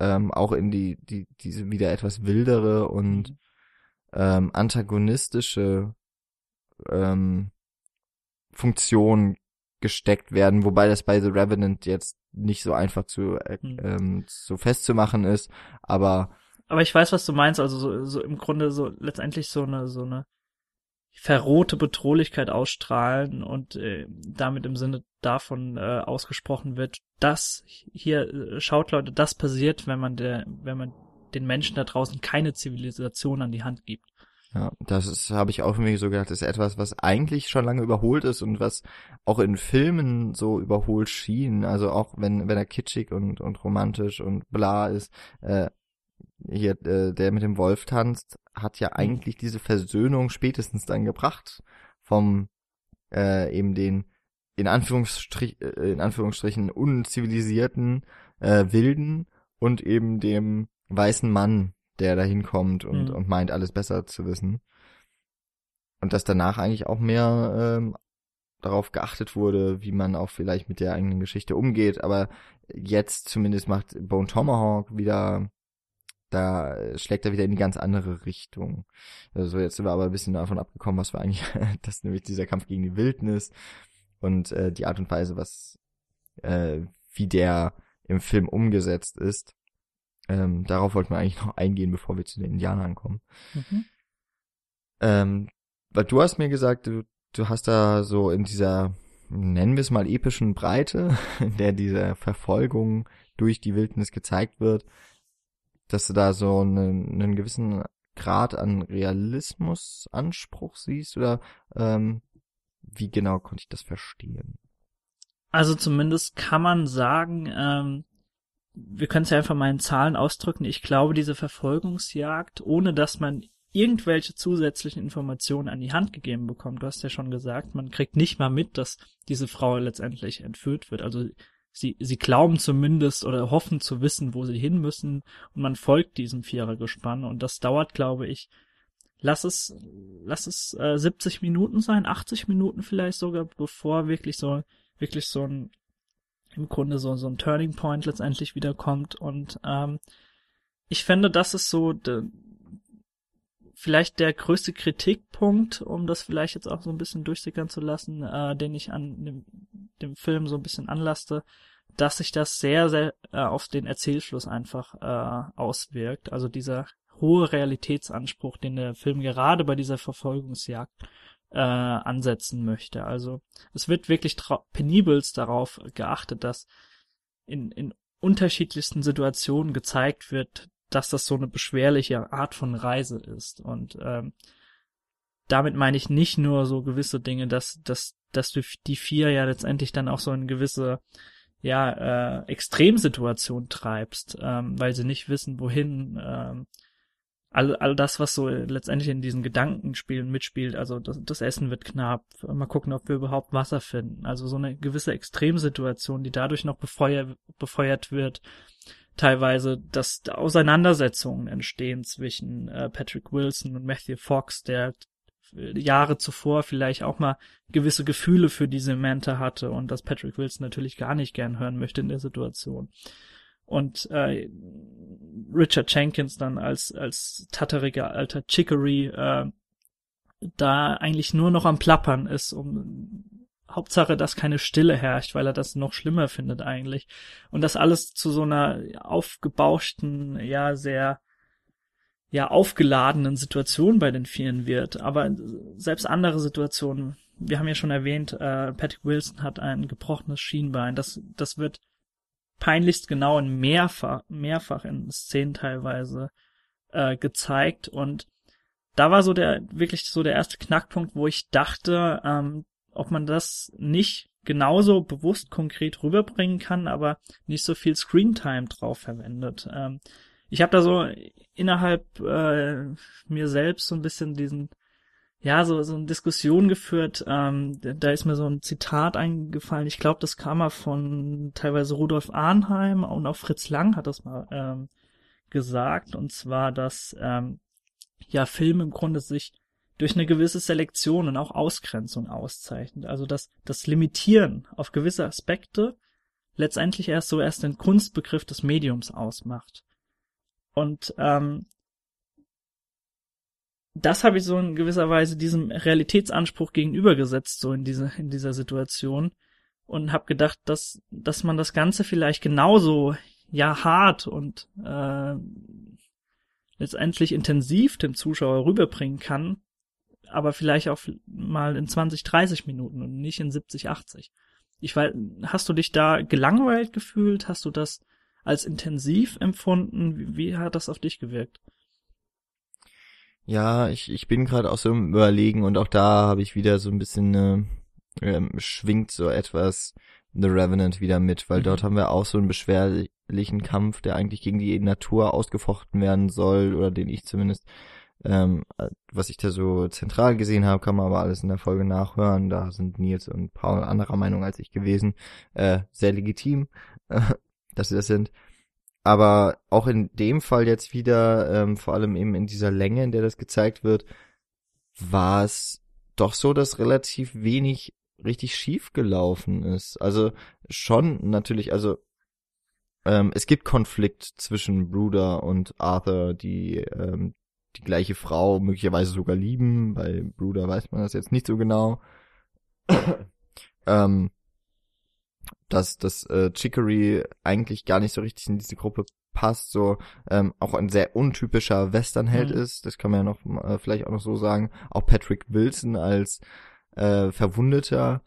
ähm, auch in die, die, diese wieder etwas wildere und mhm. ähm, antagonistische ähm, Funktion gesteckt werden, wobei das bei The Revenant jetzt nicht so einfach zu äh, mhm. ähm, so festzumachen ist, aber aber ich weiß, was du meinst, also so, so im Grunde so letztendlich so eine so eine verrohte Bedrohlichkeit ausstrahlen und äh, damit im Sinne davon äh, ausgesprochen wird, dass hier äh, schaut Leute, das passiert, wenn man der, wenn man den Menschen da draußen keine Zivilisation an die Hand gibt. Ja, das habe ich auch irgendwie so gedacht, ist etwas, was eigentlich schon lange überholt ist und was auch in Filmen so überholt schien. Also auch wenn, wenn er kitschig und, und romantisch und bla ist, äh, hier, äh, der mit dem Wolf tanzt, hat ja mhm. eigentlich diese Versöhnung spätestens dann gebracht vom äh, eben den in Anführungsstrich, äh, in Anführungsstrichen unzivilisierten äh, Wilden und eben dem weißen Mann, der da hinkommt und, mhm. und meint, alles besser zu wissen. Und dass danach eigentlich auch mehr ähm, darauf geachtet wurde, wie man auch vielleicht mit der eigenen Geschichte umgeht. Aber jetzt zumindest macht Bone Tomahawk wieder, da schlägt er wieder in die ganz andere Richtung. Also jetzt sind wir aber ein bisschen davon abgekommen, was wir eigentlich, dass nämlich dieser Kampf gegen die Wildnis und äh, die Art und Weise, was, äh, wie der im Film umgesetzt ist. Ähm, darauf wollten wir eigentlich noch eingehen, bevor wir zu den Indianern kommen. Mhm. Ähm, weil du hast mir gesagt, du, du hast da so in dieser, nennen wir es mal epischen Breite, in der diese Verfolgung durch die Wildnis gezeigt wird, dass du da so einen, einen gewissen Grad an Realismusanspruch siehst oder ähm, wie genau konnte ich das verstehen? Also zumindest kann man sagen, ähm, wir können es ja einfach mal in Zahlen ausdrücken. Ich glaube, diese Verfolgungsjagd, ohne dass man irgendwelche zusätzlichen Informationen an die Hand gegeben bekommt, du hast ja schon gesagt, man kriegt nicht mal mit, dass diese Frau letztendlich entführt wird. Also sie, sie glauben zumindest oder hoffen zu wissen, wo sie hin müssen und man folgt diesem Vierergespann und das dauert, glaube ich, lass es, lass es äh, 70 Minuten sein, 80 Minuten vielleicht sogar, bevor wirklich so, wirklich so ein im Grunde so, so ein Turning Point letztendlich wiederkommt. Und ähm, ich finde, das ist so vielleicht der größte Kritikpunkt, um das vielleicht jetzt auch so ein bisschen durchsickern zu lassen, äh, den ich an dem, dem Film so ein bisschen anlasste, dass sich das sehr, sehr äh, auf den Erzählfluss einfach äh, auswirkt. Also dieser hohe Realitätsanspruch, den der Film gerade bei dieser Verfolgungsjagd äh, ansetzen möchte. Also es wird wirklich penibelst darauf geachtet, dass in, in unterschiedlichsten Situationen gezeigt wird, dass das so eine beschwerliche Art von Reise ist. Und ähm, damit meine ich nicht nur so gewisse Dinge, dass, dass, dass die vier ja letztendlich dann auch so eine gewisse ja, äh, Extremsituation treibst, ähm, weil sie nicht wissen, wohin, ähm, all, all das, was so letztendlich in diesen Gedankenspielen mitspielt, also das, das Essen wird knapp, mal gucken, ob wir überhaupt Wasser finden. Also so eine gewisse Extremsituation, die dadurch noch befeuert, befeuert wird, teilweise, dass Auseinandersetzungen entstehen zwischen äh, Patrick Wilson und Matthew Fox, der Jahre zuvor vielleicht auch mal gewisse Gefühle für diese Manta hatte und dass Patrick Wilson natürlich gar nicht gern hören möchte in der Situation. Und äh, Richard Jenkins dann als als tatteriger alter Chicory äh, da eigentlich nur noch am Plappern ist, um Hauptsache, dass keine Stille herrscht, weil er das noch schlimmer findet eigentlich. Und das alles zu so einer aufgebauschten, ja, sehr, ja, aufgeladenen Situation bei den Vieren wird. Aber selbst andere Situationen, wir haben ja schon erwähnt, äh, Patrick Wilson hat ein gebrochenes Schienbein. Das, das wird peinlichst genau in mehrfach, mehrfach in Szenen teilweise äh, gezeigt und da war so der wirklich so der erste Knackpunkt, wo ich dachte, ähm, ob man das nicht genauso bewusst konkret rüberbringen kann, aber nicht so viel Screentime drauf verwendet. Ähm, ich habe da so innerhalb äh, mir selbst so ein bisschen diesen ja, so, so eine Diskussion geführt. Ähm, da ist mir so ein Zitat eingefallen. Ich glaube, das kam mal von teilweise Rudolf Arnheim und auch Fritz Lang hat das mal ähm, gesagt. Und zwar, dass ähm, ja Film im Grunde sich durch eine gewisse Selektion und auch Ausgrenzung auszeichnet. Also dass das Limitieren auf gewisse Aspekte letztendlich erst so erst den Kunstbegriff des Mediums ausmacht. Und ähm, das habe ich so in gewisser Weise diesem Realitätsanspruch gegenübergesetzt, so in dieser, in dieser Situation. Und habe gedacht, dass, dass man das Ganze vielleicht genauso, ja, hart und äh, letztendlich intensiv dem Zuschauer rüberbringen kann, aber vielleicht auch mal in 20, 30 Minuten und nicht in 70, 80. Ich weiß, hast du dich da gelangweilt gefühlt? Hast du das als intensiv empfunden? Wie, wie hat das auf dich gewirkt? Ja, ich, ich bin gerade auch so im Überlegen und auch da habe ich wieder so ein bisschen äh, schwingt so etwas The Revenant wieder mit, weil mhm. dort haben wir auch so einen beschwerlichen Kampf, der eigentlich gegen die Natur ausgefochten werden soll, oder den ich zumindest, ähm, was ich da so zentral gesehen habe, kann man aber alles in der Folge nachhören. Da sind Nils und Paul anderer Meinung als ich gewesen. Äh, sehr legitim, äh, dass sie das sind. Aber auch in dem Fall jetzt wieder, ähm, vor allem eben in dieser Länge, in der das gezeigt wird, war es doch so, dass relativ wenig richtig schief gelaufen ist. Also schon natürlich, also ähm, es gibt Konflikt zwischen Bruder und Arthur, die ähm, die gleiche Frau möglicherweise sogar lieben. Bei Bruder weiß man das jetzt nicht so genau. ähm, dass das äh, Chicory eigentlich gar nicht so richtig in diese Gruppe passt, so ähm, auch ein sehr untypischer Westernheld mhm. ist, das kann man ja noch äh, vielleicht auch noch so sagen. Auch Patrick Wilson als äh, Verwundeter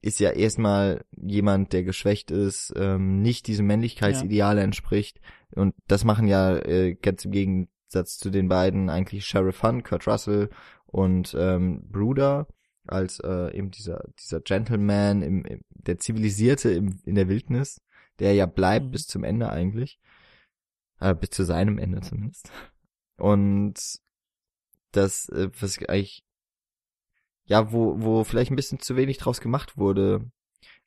ist ja erstmal jemand, der geschwächt ist, ähm, nicht diesem Männlichkeitsideale ja. entspricht. Und das machen ja äh, ganz im Gegensatz zu den beiden eigentlich Sheriff Hunt, Kurt Russell und ähm, Bruder als äh, eben dieser dieser Gentleman, im, im, der zivilisierte im, in der Wildnis, der ja bleibt mhm. bis zum Ende eigentlich, äh, bis zu seinem Ende zumindest. Und das, äh, was eigentlich ja, wo, wo vielleicht ein bisschen zu wenig draus gemacht wurde.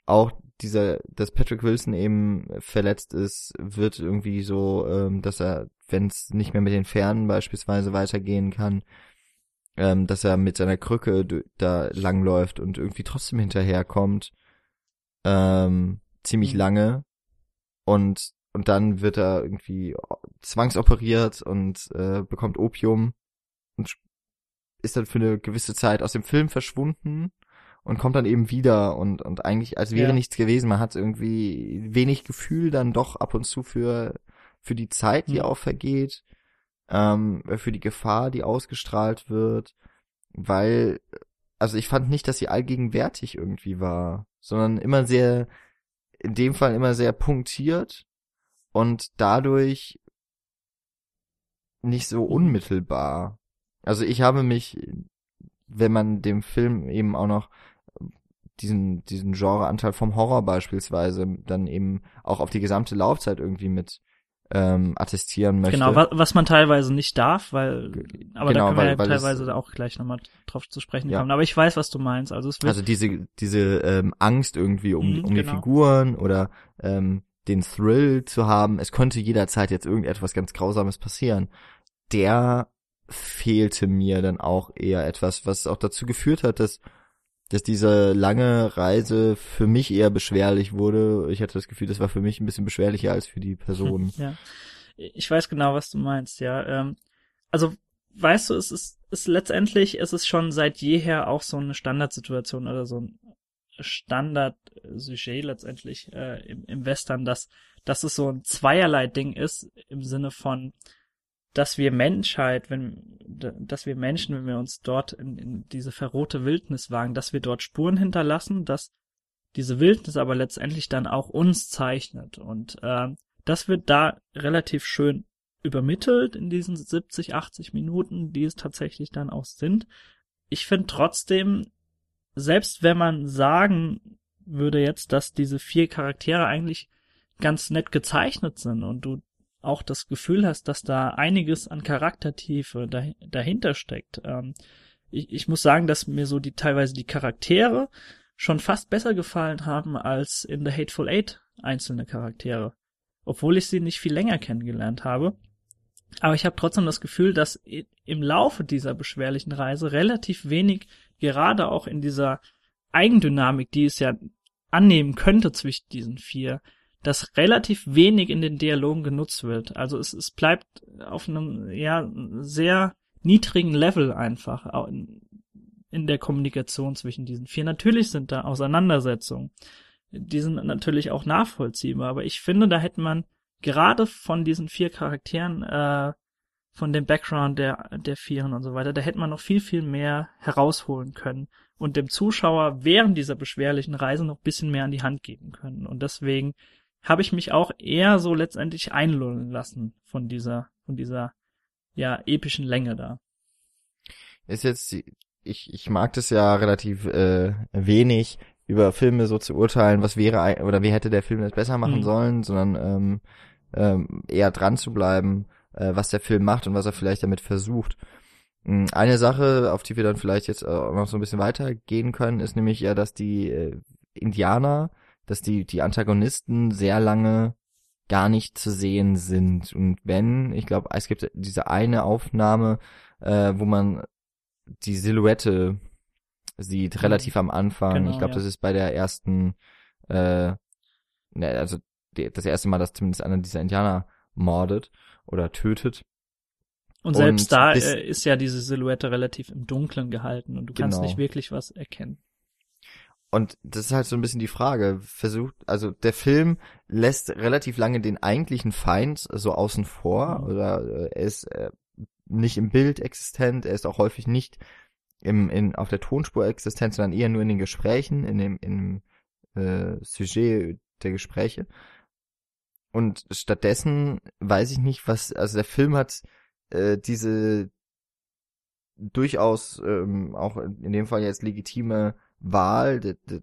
Auch dieser, dass Patrick Wilson eben verletzt ist, wird irgendwie so, ähm, dass er, wenn es nicht mehr mit den Fernen beispielsweise weitergehen kann, ähm, dass er mit seiner Krücke da langläuft und irgendwie trotzdem hinterherkommt, ähm, ziemlich mhm. lange und und dann wird er irgendwie zwangsoperiert und äh, bekommt Opium und ist dann für eine gewisse Zeit aus dem Film verschwunden und kommt dann eben wieder und, und eigentlich, als wäre ja. nichts gewesen. Man hat irgendwie wenig Gefühl dann doch ab und zu für, für die Zeit, die mhm. auch vergeht, ähm, für die Gefahr, die ausgestrahlt wird, weil, also ich fand nicht, dass sie allgegenwärtig irgendwie war, sondern immer sehr, in dem Fall immer sehr punktiert und dadurch nicht so mhm. unmittelbar. Also ich habe mich, wenn man dem Film eben auch noch diesen, diesen Genreanteil vom Horror beispielsweise dann eben auch auf die gesamte Laufzeit irgendwie mit ähm, attestieren möchte. Genau, was, was man teilweise nicht darf, weil, aber genau, da können weil, wir ja teilweise es, auch gleich nochmal drauf zu sprechen ja. kommen. Aber ich weiß, was du meinst. Also es wird also diese diese ähm, Angst irgendwie um, mhm, um genau. die Figuren oder ähm, den Thrill zu haben, es könnte jederzeit jetzt irgendetwas ganz Grausames passieren. Der fehlte mir dann auch eher etwas, was auch dazu geführt hat, dass dass diese lange Reise für mich eher beschwerlich wurde. Ich hatte das Gefühl, das war für mich ein bisschen beschwerlicher als für die Person. Ja, ich weiß genau, was du meinst. Ja, ähm, also weißt du, es ist, ist letztendlich, es ist schon seit jeher auch so eine Standardsituation oder so ein Standard-Sujet letztendlich äh, im, im Western, dass dass es so ein zweierlei Ding ist im Sinne von dass wir Menschheit, wenn, dass wir Menschen, wenn wir uns dort in, in diese verrohte Wildnis wagen, dass wir dort Spuren hinterlassen, dass diese Wildnis aber letztendlich dann auch uns zeichnet. Und äh, das wird da relativ schön übermittelt in diesen 70, 80 Minuten, die es tatsächlich dann auch sind. Ich finde trotzdem, selbst wenn man sagen würde jetzt, dass diese vier Charaktere eigentlich ganz nett gezeichnet sind und du auch das Gefühl hast, dass da einiges an Charaktertiefe dahinter steckt. Ähm, ich, ich muss sagen, dass mir so die teilweise die Charaktere schon fast besser gefallen haben als in The Hateful Eight einzelne Charaktere. Obwohl ich sie nicht viel länger kennengelernt habe. Aber ich habe trotzdem das Gefühl, dass im Laufe dieser beschwerlichen Reise relativ wenig, gerade auch in dieser Eigendynamik, die es ja annehmen könnte zwischen diesen vier, dass relativ wenig in den Dialogen genutzt wird. Also es, es bleibt auf einem ja sehr niedrigen Level einfach in, in der Kommunikation zwischen diesen vier. Natürlich sind da Auseinandersetzungen. Die sind natürlich auch nachvollziehbar, aber ich finde, da hätte man gerade von diesen vier Charakteren, äh, von dem Background der, der Vieren und so weiter, da hätte man noch viel, viel mehr herausholen können und dem Zuschauer während dieser beschwerlichen Reise noch bisschen mehr an die Hand geben können. Und deswegen habe ich mich auch eher so letztendlich einlullen lassen von dieser, von dieser, ja, epischen Länge da. ist jetzt, ich, ich mag das ja relativ äh, wenig, über Filme so zu urteilen, was wäre oder wie hätte der Film das besser machen mhm. sollen, sondern ähm, ähm, eher dran zu bleiben, äh, was der Film macht und was er vielleicht damit versucht. Hm, eine Sache, auf die wir dann vielleicht jetzt auch noch so ein bisschen weitergehen können, ist nämlich ja, dass die äh, Indianer, dass die, die Antagonisten sehr lange gar nicht zu sehen sind. Und wenn, ich glaube, es gibt diese eine Aufnahme, äh, wo man die Silhouette sieht, mhm. relativ am Anfang. Genau, ich glaube, ja. das ist bei der ersten, äh, ne, also die, das erste Mal, dass zumindest einer dieser Indianer mordet oder tötet. Und selbst und da äh, ist ja diese Silhouette relativ im Dunkeln gehalten und du genau. kannst nicht wirklich was erkennen. Und das ist halt so ein bisschen die Frage. Versucht, also der Film lässt relativ lange den eigentlichen Feind so außen vor mhm. oder äh, er ist äh, nicht im Bild existent, er ist auch häufig nicht im, in, auf der Tonspur existent, sondern eher nur in den Gesprächen, in dem, in dem äh, Sujet der Gespräche. Und stattdessen weiß ich nicht, was, also der Film hat äh, diese durchaus ähm, auch in dem Fall jetzt legitime Wahl de, de,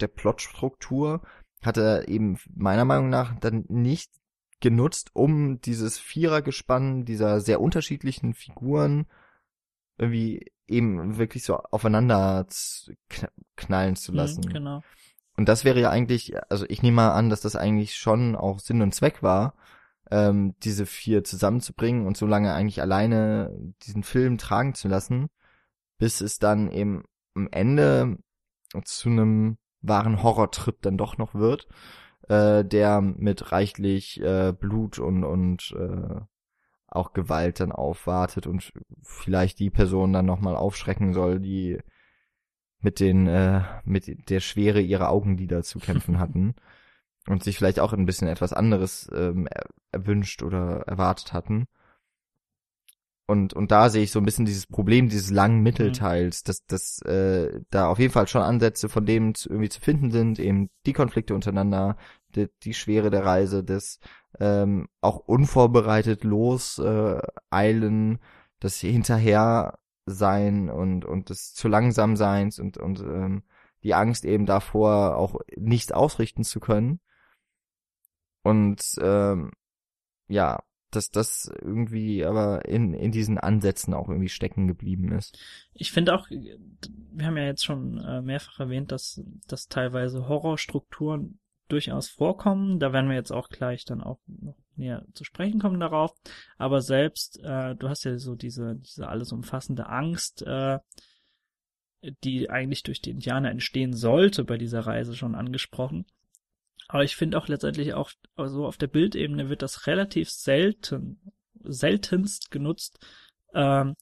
der Plotstruktur hat er eben meiner Meinung nach dann nicht genutzt, um dieses Vierergespann dieser sehr unterschiedlichen Figuren irgendwie eben wirklich so aufeinander knallen zu mhm, lassen. Mhm, genau. Und das wäre ja eigentlich, also ich nehme mal an, dass das eigentlich schon auch Sinn und Zweck war, ähm, diese vier zusammenzubringen und so lange eigentlich alleine diesen Film tragen zu lassen, bis es dann eben am Ende zu einem wahren Horrortrip dann doch noch wird, äh, der mit reichlich äh, Blut und und äh, auch Gewalt dann aufwartet und vielleicht die Person dann nochmal aufschrecken soll, die mit den äh, mit der Schwere ihrer Augenlider zu kämpfen hatten und sich vielleicht auch ein bisschen etwas anderes ähm, erwünscht oder erwartet hatten. Und, und da sehe ich so ein bisschen dieses Problem dieses langen Mittelteils, dass, dass äh, da auf jeden Fall schon Ansätze von dem zu, irgendwie zu finden sind, eben die Konflikte untereinander, die, die Schwere der Reise, das ähm, auch unvorbereitet los äh, eilen, das hinterher sein und und das zu langsam seins und und ähm, die Angst eben davor auch nichts ausrichten zu können. Und ähm, ja dass das irgendwie aber in, in diesen Ansätzen auch irgendwie stecken geblieben ist. Ich finde auch, wir haben ja jetzt schon äh, mehrfach erwähnt, dass, dass teilweise Horrorstrukturen durchaus vorkommen. Da werden wir jetzt auch gleich dann auch noch näher zu sprechen kommen darauf. Aber selbst, äh, du hast ja so diese, diese alles umfassende Angst, äh, die eigentlich durch die Indianer entstehen sollte bei dieser Reise schon angesprochen. Aber ich finde auch letztendlich auch so also auf der Bildebene wird das relativ selten, seltenst genutzt, ähm,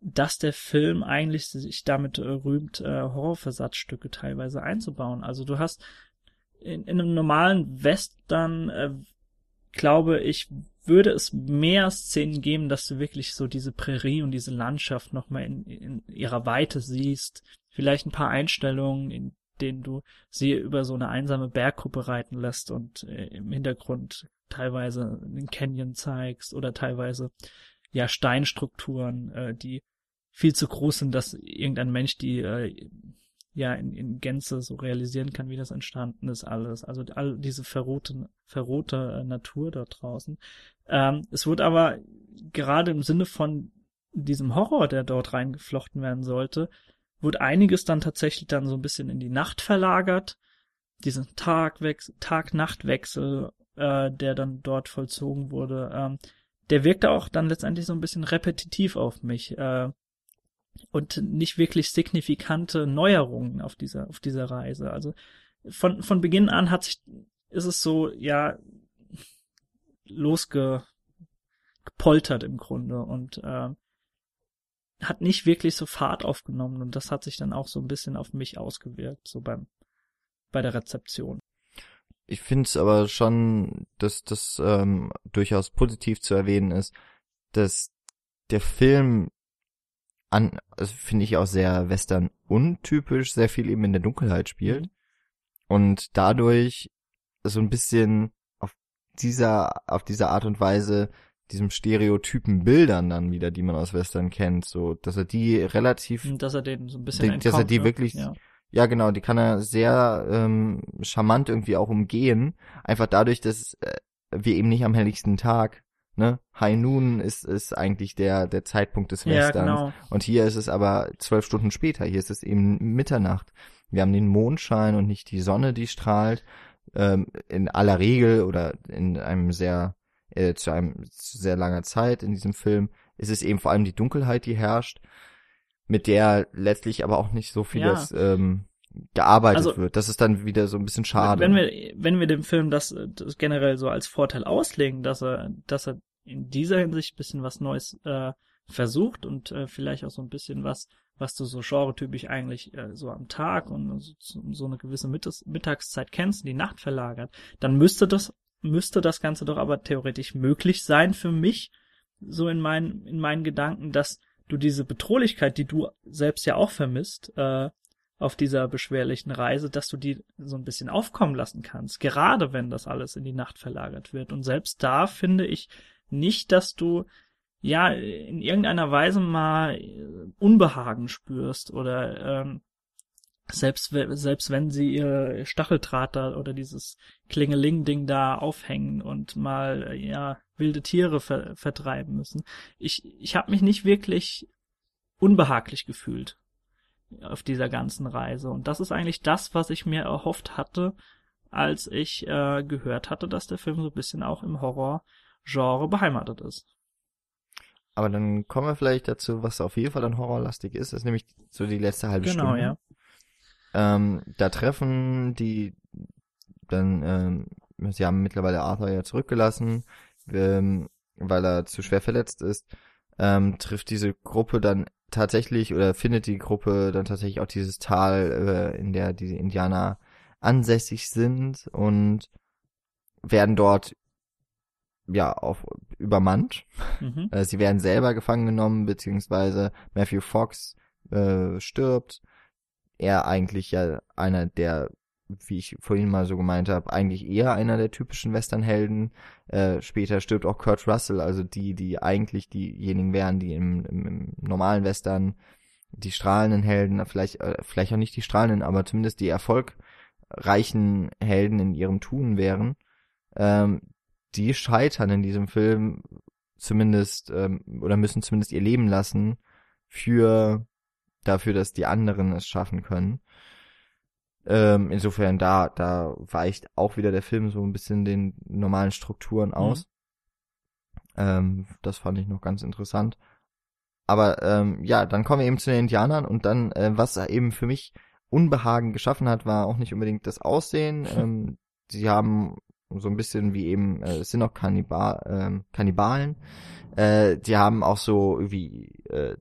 dass der Film eigentlich sich damit äh, rühmt, äh, Horrorversatzstücke teilweise einzubauen. Also du hast in, in einem normalen Western, äh, glaube ich, würde es mehr Szenen geben, dass du wirklich so diese Prärie und diese Landschaft nochmal in, in ihrer Weite siehst. Vielleicht ein paar Einstellungen, in denen du sie über so eine einsame Berggruppe reiten lässt und äh, im Hintergrund teilweise einen Canyon zeigst oder teilweise ja Steinstrukturen, äh, die viel zu groß sind, dass irgendein Mensch die äh, ja in, in Gänze so realisieren kann, wie das entstanden ist alles. Also all diese verrohte, verrohte äh, Natur dort draußen. Ähm, es wurde aber gerade im Sinne von diesem Horror, der dort reingeflochten werden sollte, wurde einiges dann tatsächlich dann so ein bisschen in die Nacht verlagert. Diesen Tag-Nacht-Wechsel, äh, der dann dort vollzogen wurde, ähm, der wirkte auch dann letztendlich so ein bisschen repetitiv auf mich. Äh, und nicht wirklich signifikante Neuerungen auf dieser, auf dieser Reise. Also von, von Beginn an hat sich, ist es so, ja, losgepoltert im Grunde und äh, hat nicht wirklich so Fahrt aufgenommen und das hat sich dann auch so ein bisschen auf mich ausgewirkt, so beim bei der Rezeption. Ich finde es aber schon, dass das ähm, durchaus positiv zu erwähnen ist, dass der Film an, also finde ich auch sehr Western untypisch, sehr viel eben in der Dunkelheit spielt mhm. und dadurch so ein bisschen auf dieser, auf dieser Art und Weise diesem Stereotypen Bildern dann wieder, die man aus Western kennt, so, dass er die relativ, dass er den so ein bisschen entkommt, dass er die ne? wirklich, ja. ja genau, die kann er sehr ähm, charmant irgendwie auch umgehen, einfach dadurch, dass äh, wir eben nicht am helligsten Tag, ne, High Noon ist ist eigentlich der der Zeitpunkt des ja, Westerns genau. und hier ist es aber zwölf Stunden später, hier ist es eben Mitternacht. Wir haben den Mondschein und nicht die Sonne, die strahlt. Ähm, in aller Regel oder in einem sehr, äh, zu einem zu sehr langer Zeit in diesem Film ist es eben vor allem die Dunkelheit, die herrscht, mit der letztlich aber auch nicht so vieles ähm, gearbeitet Also, wird. Das ist dann wieder so ein bisschen schade. Wenn wir, wenn wir dem Film das, das generell so als Vorteil auslegen, dass er, dass er in dieser Hinsicht bisschen was Neues äh, versucht und äh, vielleicht auch so ein bisschen was, was du so genretypisch eigentlich äh, so am Tag und so, so eine gewisse Mittags Mittagszeit kennst, die Nacht verlagert, dann müsste das, müsste das Ganze doch aber theoretisch möglich sein für mich, so in meinen, in meinen Gedanken, dass du diese Bedrohlichkeit, die du selbst ja auch vermisst, äh, auf dieser beschwerlichen Reise, dass du die so ein bisschen aufkommen lassen kannst, gerade wenn das alles in die Nacht verlagert wird. Und selbst da finde ich nicht, dass du ja in irgendeiner Weise mal äh, Unbehagen spürst oder ähm, selbst selbst wenn sie ihr Stacheldraht da oder dieses Klingeling-Ding da aufhängen und mal äh, ja wilde Tiere ver vertreiben müssen. Ich ich habe mich nicht wirklich unbehaglich gefühlt auf dieser ganzen Reise. Und das ist eigentlich das, was ich mir erhofft hatte, als ich äh, gehört hatte, dass der Film so ein bisschen auch im Horror-Genre beheimatet ist. aber dann kommen wir vielleicht dazu, was auf jeden Fall dann horrorlastig ist. Das ist nämlich so die letzte halbe Genau, Stunde. ja. Ähm, da treffen die dann, ähm, sie haben mittlerweile Arthur ja zurückgelassen, ähm, weil er zu schwer verletzt ist, ähm, trifft diese Gruppe dann tatsächlich oder findet die Gruppe dann tatsächlich auch dieses Tal, äh, in der diese Indianer ansässig sind und werden dort ja auf übermannt. Mhm. Äh, sie werden selber gefangen genommen, beziehungsweise Matthew Fox äh, stirbt. Er eigentlich ja einer der, wie ich vorhin mal so gemeint habe, eigentlich eher einer der typischen Westernhelden. Äh, später stirbt auch Kurt Russell, also die, die eigentlich diejenigen wären, die im, im, im normalen Western die strahlenden Helden, vielleicht, äh, vielleicht auch nicht die strahlenden, aber zumindest die erfolgreichen Helden in ihrem Tun wären. Ähm, die scheitern in diesem Film zumindest ähm, oder müssen zumindest ihr Leben lassen für dafür, dass die anderen es schaffen können. Ähm, insofern da da weicht auch wieder der Film so ein bisschen den normalen Strukturen aus. Ähm, das fand ich noch ganz interessant. Aber ähm, ja, dann kommen wir eben zu den Indianern und dann, äh, was eben für mich Unbehagen geschaffen hat, war auch nicht unbedingt das Aussehen. ähm, sie haben so ein bisschen wie eben, äh, es sind auch Kannibal, ähm, Kannibalen. Äh, die haben auch so wie äh,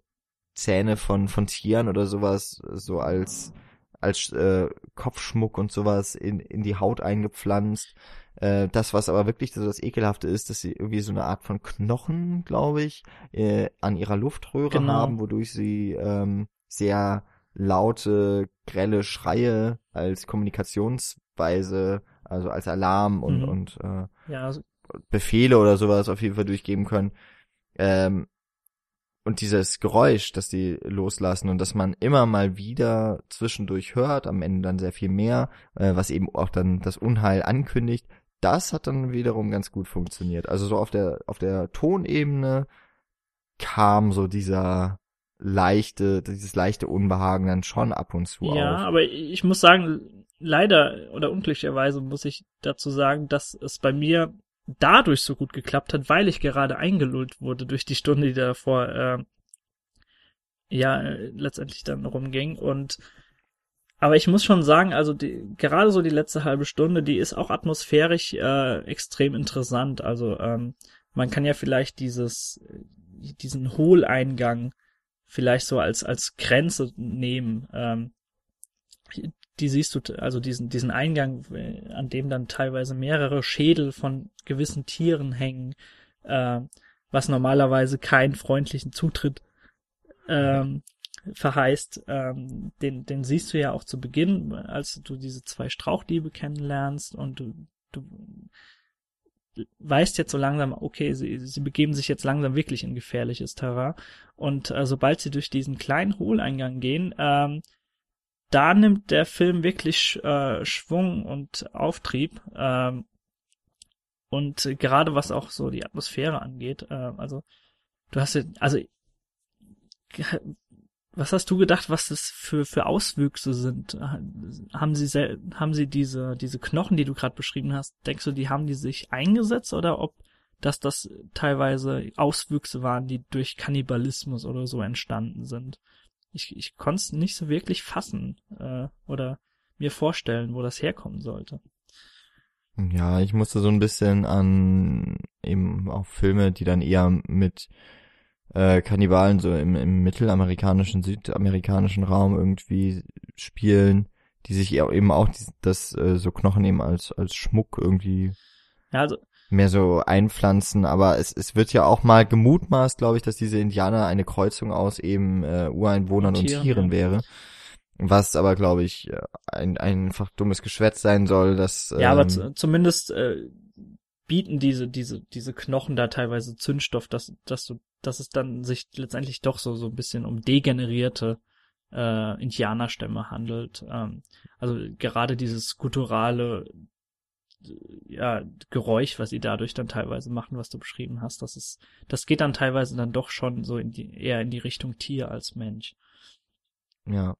Zähne von von Tieren oder sowas so als als äh, Kopfschmuck und sowas in in die Haut eingepflanzt. Äh, das, was aber wirklich so das Ekelhafte ist, dass sie irgendwie so eine Art von Knochen, glaube ich, äh, an ihrer Luftröhre Genau. haben, wodurch sie ähm, sehr laute, grelle Schreie als Kommunikationsweise, also als Alarm und, Mhm. und äh, Ja, also, Befehle oder sowas auf jeden Fall durchgeben können. Ähm, und dieses Geräusch, das die loslassen und dass man immer mal wieder zwischendurch hört, am Ende dann sehr viel mehr, äh, was eben auch dann das Unheil ankündigt, das hat dann wiederum ganz gut funktioniert. Also so auf der auf der Tonebene kam so dieser leichte, dieses leichte Unbehagen dann schon ab und zu ja, auf. aber ich muss sagen, leider oder unglücklicherweise muss ich dazu sagen, dass es bei mir dadurch so gut geklappt hat, weil ich gerade eingelullt wurde durch die Stunde, die davor äh, ja letztendlich dann rumging und aber ich muss schon sagen, also die, gerade so die letzte halbe Stunde, die ist auch atmosphärisch äh, extrem interessant. Also ähm, man kann ja vielleicht dieses diesen Hohleingang vielleicht so als als Grenze nehmen. Ähm, die siehst du, also diesen diesen Eingang, äh, an dem dann teilweise mehrere Schädel von gewissen Tieren hängen, äh, was normalerweise keinen freundlichen Zutritt ähm, verheißt, ähm, den, den siehst du ja auch zu Beginn, als du diese zwei Strauchdiebe kennenlernst und du, du weißt jetzt so langsam, okay, sie, sie begeben sich jetzt langsam wirklich in gefährliches Terrain. Und äh, sobald sie durch diesen kleinen Hohleingang gehen, ähm, da nimmt der Film wirklich äh, Schwung und Auftrieb. Ähm, und gerade was auch so die Atmosphäre angeht, äh, also du hast ja, also was hast du gedacht, was das für für Auswüchse sind? Haben sie haben sie diese diese Knochen, die du gerade beschrieben hast, denkst du, die haben die sich eingesetzt oder ob dass das teilweise Auswüchse waren, die durch Kannibalismus oder so entstanden sind? Ich ich konnte es nicht so wirklich fassen äh, oder mir vorstellen, wo das herkommen sollte. Ja, ich musste so ein bisschen an eben auch Filme, die dann eher mit äh, Kannibalen so im, im mittelamerikanischen, südamerikanischen Raum irgendwie spielen, die sich eben auch die, das äh, so Knochen eben als als Schmuck irgendwie ja, also, mehr so einpflanzen, aber es, es wird ja auch mal gemutmaßt, glaube ich, dass diese Indianer eine Kreuzung aus eben äh, Ureinwohnern und Tieren, Tieren ja. wäre. Was aber, glaube ich, ein, ein einfach dummes Geschwätz sein soll, dass. Ja, ähm, aber zumindest äh, bieten diese, diese, diese Knochen da teilweise Zündstoff, dass, dass du, dass es dann sich letztendlich doch so, so ein bisschen um degenerierte äh, Indianerstämme handelt. Ähm, also gerade dieses gutturale ja, Geräusch, was sie dadurch dann teilweise machen, was du beschrieben hast, das ist, das geht dann teilweise dann doch schon so in die, eher in die Richtung Tier als Mensch. Ja,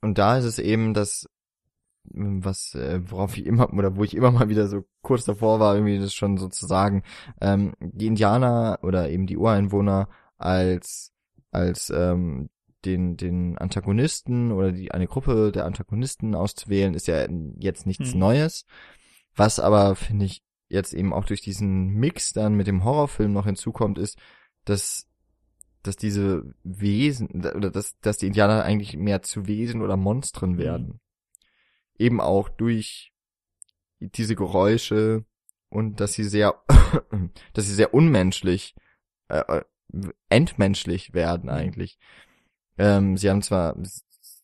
und da ist es eben das, was, äh, worauf ich immer, oder wo ich immer mal wieder so kurz davor war, irgendwie das schon so zu sagen, ähm, die Indianer oder eben die Ureinwohner als, als ähm, den, den Antagonisten oder die, eine Gruppe der Antagonisten auszuwählen, ist ja jetzt nichts hm. Neues. Was aber, finde ich, jetzt eben auch durch diesen Mix dann mit dem Horrorfilm noch hinzukommt, ist, dass dass diese Wesen oder dass, dass die Indianer eigentlich mehr zu Wesen oder Monstern mhm. werden. Mhm. Eben auch durch diese Geräusche und dass sie sehr, dass sie sehr unmenschlich, äh, äh entmenschlich werden mhm. eigentlich. Ähm, sie haben zwar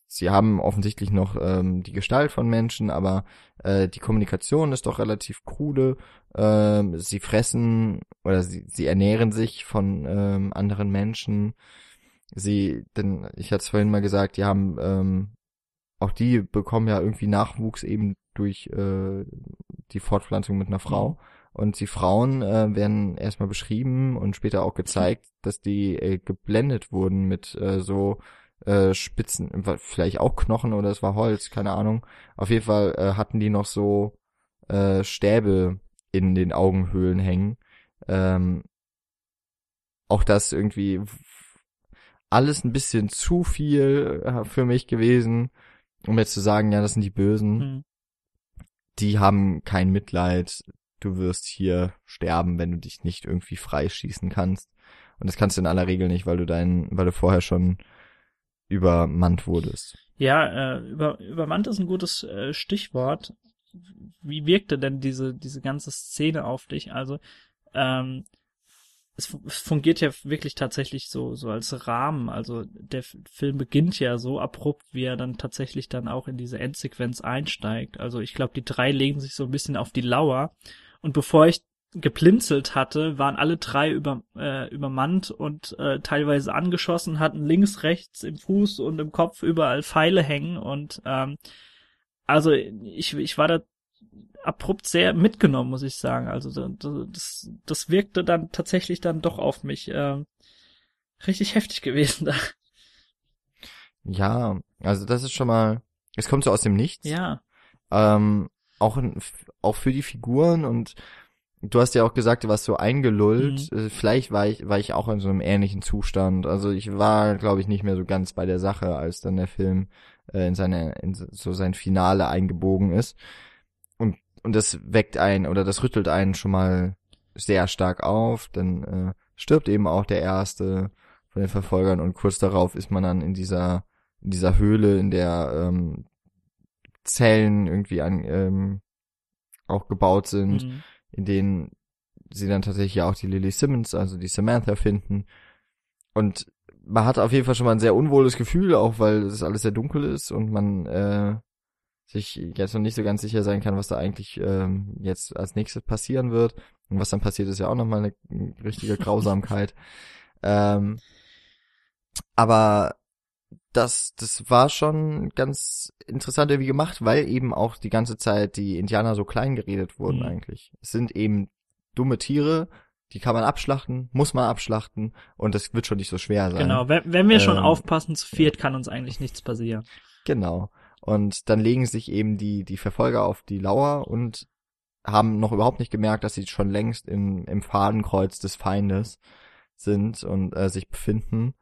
sie haben offensichtlich noch ähm, die Gestalt von Menschen, aber äh, die Kommunikation ist doch relativ krude. Ähm, sie fressen oder sie, sie ernähren sich von ähm, anderen Menschen. Sie, denn ich hatte es vorhin mal gesagt, die haben ähm, auch die bekommen ja irgendwie Nachwuchs eben durch äh, die Fortpflanzung mit einer Frau. Und die Frauen äh, werden erstmal beschrieben und später auch gezeigt, dass die äh, geblendet wurden mit äh, so äh, Spitzen, vielleicht auch Knochen oder es war Holz, keine Ahnung. Auf jeden Fall äh, hatten die noch so äh, Stäbe in den Augenhöhlen hängen. Ähm, auch das irgendwie alles ein bisschen zu viel äh, für mich gewesen, um jetzt zu sagen, ja, das sind die Bösen. Mhm. Die haben kein Mitleid. Du wirst hier sterben, wenn du dich nicht irgendwie freischießen kannst. Und das kannst du in aller Regel nicht, weil du deinen, weil du vorher schon übermannt wurdest. Ja, äh, über, übermannt ist ein gutes äh, Stichwort. Wie wirkte denn diese, diese ganze Szene auf dich? Also, ähm, es, es fungiert ja wirklich tatsächlich so, so als Rahmen. Also der Film beginnt ja so abrupt, wie er dann tatsächlich dann auch in diese Endsequenz einsteigt. Also ich glaube, die drei legen sich so ein bisschen auf die Lauer. Und bevor ich geplinzelt hatte, waren alle drei über, äh, übermannt und äh, teilweise angeschossen, hatten links, rechts im Fuß und im Kopf überall Pfeile hängen und ähm, also ich, ich war da abrupt sehr mitgenommen, muss ich sagen. Also das, das wirkte dann tatsächlich dann doch auf mich äh, richtig heftig gewesen da. Ja, also das ist schon mal, es kommt so aus dem Nichts. Ja. Ähm, auch, auch für die Figuren und Du hast ja auch gesagt, du warst so eingelullt. Mhm. Äh, vielleicht war ich, war ich auch in so einem ähnlichen Zustand. Also ich war, glaube ich, nicht mehr so ganz bei der Sache, als dann der Film äh, in seine, in so sein Finale eingebogen ist. Und, und das weckt einen oder das rüttelt einen schon mal sehr stark auf. Dann äh, stirbt eben auch der erste von den Verfolgern und kurz darauf ist man dann in dieser, in dieser Höhle, in der ähm, Zellen irgendwie an, ähm, auch gebaut sind. Mhm in denen sie dann tatsächlich auch die Lily Simmons, also die Samantha finden. Und man hat auf jeden Fall schon mal ein sehr unwohles Gefühl, auch weil es alles sehr dunkel ist und man äh, sich jetzt noch nicht so ganz sicher sein kann, was da eigentlich ähm, jetzt als nächstes passieren wird. Und was dann passiert, ist ja auch nochmal eine richtige Grausamkeit. ähm, aber das, das war schon ganz interessant irgendwie gemacht, weil eben auch die ganze Zeit die Indianer so klein geredet wurden Mhm. eigentlich. Es sind eben dumme Tiere, die kann man abschlachten, muss man abschlachten und das wird schon nicht so schwer sein. Genau, wenn, wenn wir schon Ähm, aufpassen, zu viert kann uns eigentlich nichts passieren. Genau. Und dann legen sich eben die, die Verfolger auf die Lauer und haben noch überhaupt nicht gemerkt, dass sie schon längst im, im Fadenkreuz des Feindes sind und äh, sich befinden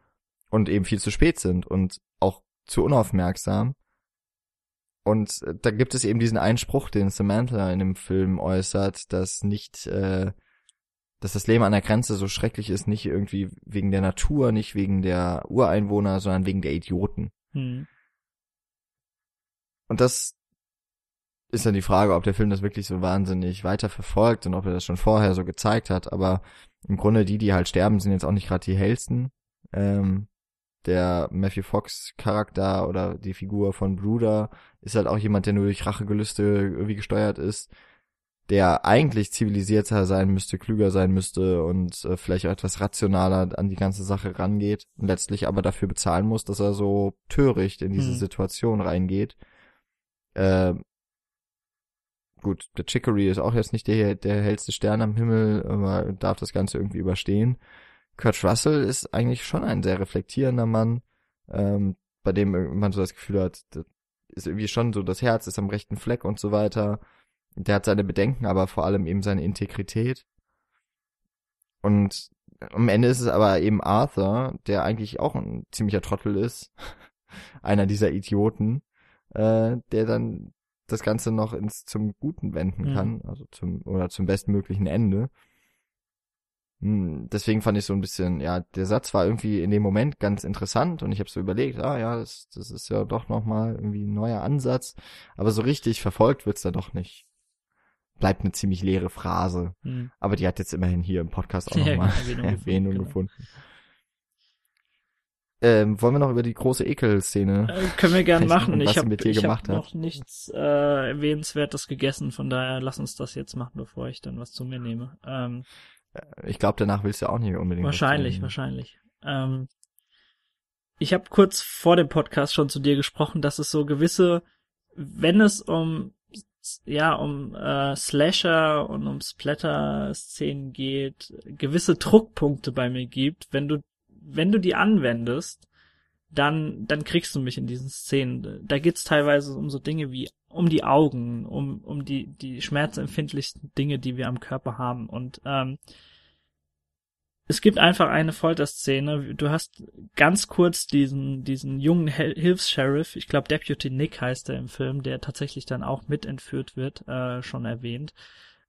und eben viel zu spät sind und auch zu unaufmerksam. Und äh, da gibt es eben diesen Einspruch, den Samantha in dem Film äußert, dass nicht, äh, dass das Leben an der Grenze so schrecklich ist, nicht irgendwie wegen der Natur, nicht wegen der Ureinwohner, sondern wegen der Idioten. Hm. Und das ist dann die Frage, ob der Film das wirklich so wahnsinnig weiter verfolgt und ob er das schon vorher so gezeigt hat. Aber im Grunde die, die halt sterben, sind jetzt auch nicht gerade die hellsten. Ähm, der Matthew Fox Charakter oder die Figur von Bruder ist halt auch jemand, der nur durch Rachegelüste irgendwie gesteuert ist, der eigentlich zivilisierter sein müsste, klüger sein müsste und äh, vielleicht auch etwas rationaler an die ganze Sache rangeht und letztlich aber dafür bezahlen muss, dass er so töricht in diese Hm. Situation reingeht. Äh, gut, der Chicory ist auch jetzt nicht der, der hellste Stern am Himmel, aber darf das Ganze irgendwie überstehen. Kurt Russell ist eigentlich schon ein sehr reflektierender Mann, ähm, bei dem man so das Gefühl hat, das ist irgendwie schon so, das Herz ist am rechten Fleck und so weiter. Der hat seine Bedenken, aber vor allem eben seine Integrität. Und am Ende ist es aber eben Arthur, der eigentlich auch ein ziemlicher Trottel ist, einer dieser Idioten, äh, der dann das Ganze noch ins zum Guten wenden Mhm. kann, also zum oder zum bestmöglichen Ende. Hm, Deswegen fand ich so ein bisschen, ja, der Satz war irgendwie in dem Moment ganz interessant und ich habe so überlegt, ah ja, das, das ist ja doch nochmal irgendwie ein neuer Ansatz, aber so richtig verfolgt wird's da doch nicht. Bleibt eine ziemlich leere Phrase, Hm. aber die hat jetzt immerhin hier im Podcast auch Ja, nochmal Erwähnung Erwähnung, gefunden, genau. gefunden. Ähm, wollen wir noch über die große Ekel-Szene? Äh, können wir gern machen. Ich habe hab noch nichts äh, erwähnenswertes gegessen, von daher lass uns das jetzt machen, bevor ich dann was zu mir nehme. Ähm, Ich glaube, danach willst du auch nicht unbedingt. wahrscheinlich, wahrscheinlich. Ähm, ich habe kurz vor dem Podcast schon zu dir gesprochen, dass es so gewisse, wenn es um ja um äh, Slasher und um Splatter-Szenen geht, gewisse Druckpunkte bei mir gibt. Wenn du wenn du die anwendest, dann dann kriegst du mich in diesen Szenen. Da geht's teilweise um so Dinge wie um die Augen, um um die die schmerzempfindlichsten Dinge, die wir am Körper haben und ähm, es gibt einfach eine Folterszene. Du hast ganz kurz diesen, diesen jungen Hilfs-Sheriff, ich glaube Deputy Nick heißt er im Film, der tatsächlich dann auch mit entführt wird, äh, schon erwähnt.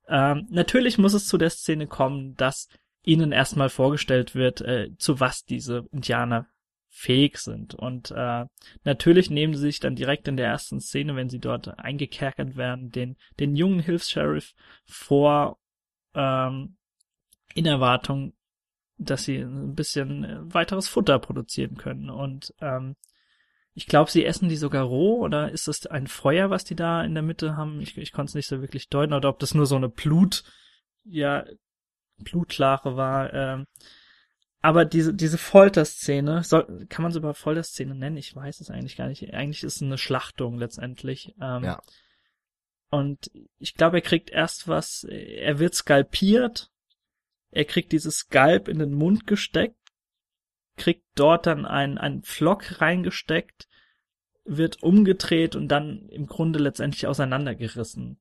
Ähm, natürlich muss es zu der Szene kommen, dass ihnen erstmal vorgestellt wird, äh, zu was diese Indianer fähig sind. Und äh, natürlich nehmen sie sich dann direkt in der ersten Szene, wenn sie dort eingekerkert werden, den, den jungen Hilfs-Sheriff vor, ähm, in Erwartung, dass sie ein bisschen äh, weiteres Futter produzieren können. Und ähm, ich glaube, sie essen die sogar roh oder ist das ein Feuer, was die da in der Mitte haben? Ich, ich konnte es nicht so wirklich deuten oder ob das nur so eine Blut, ja, Blutlache war. Ähm, aber diese diese Folterszene, soll, kann man sie überhaupt Folterszene nennen? Ich weiß es eigentlich gar nicht. Eigentlich ist es eine Schlachtung letztendlich. Ähm, Ja. Und ich glaube, er kriegt erst was, er wird skalpiert, er kriegt dieses Skalp in den Mund gesteckt, kriegt dort dann ein, ein Pflock reingesteckt, wird umgedreht und dann im Grunde letztendlich auseinandergerissen.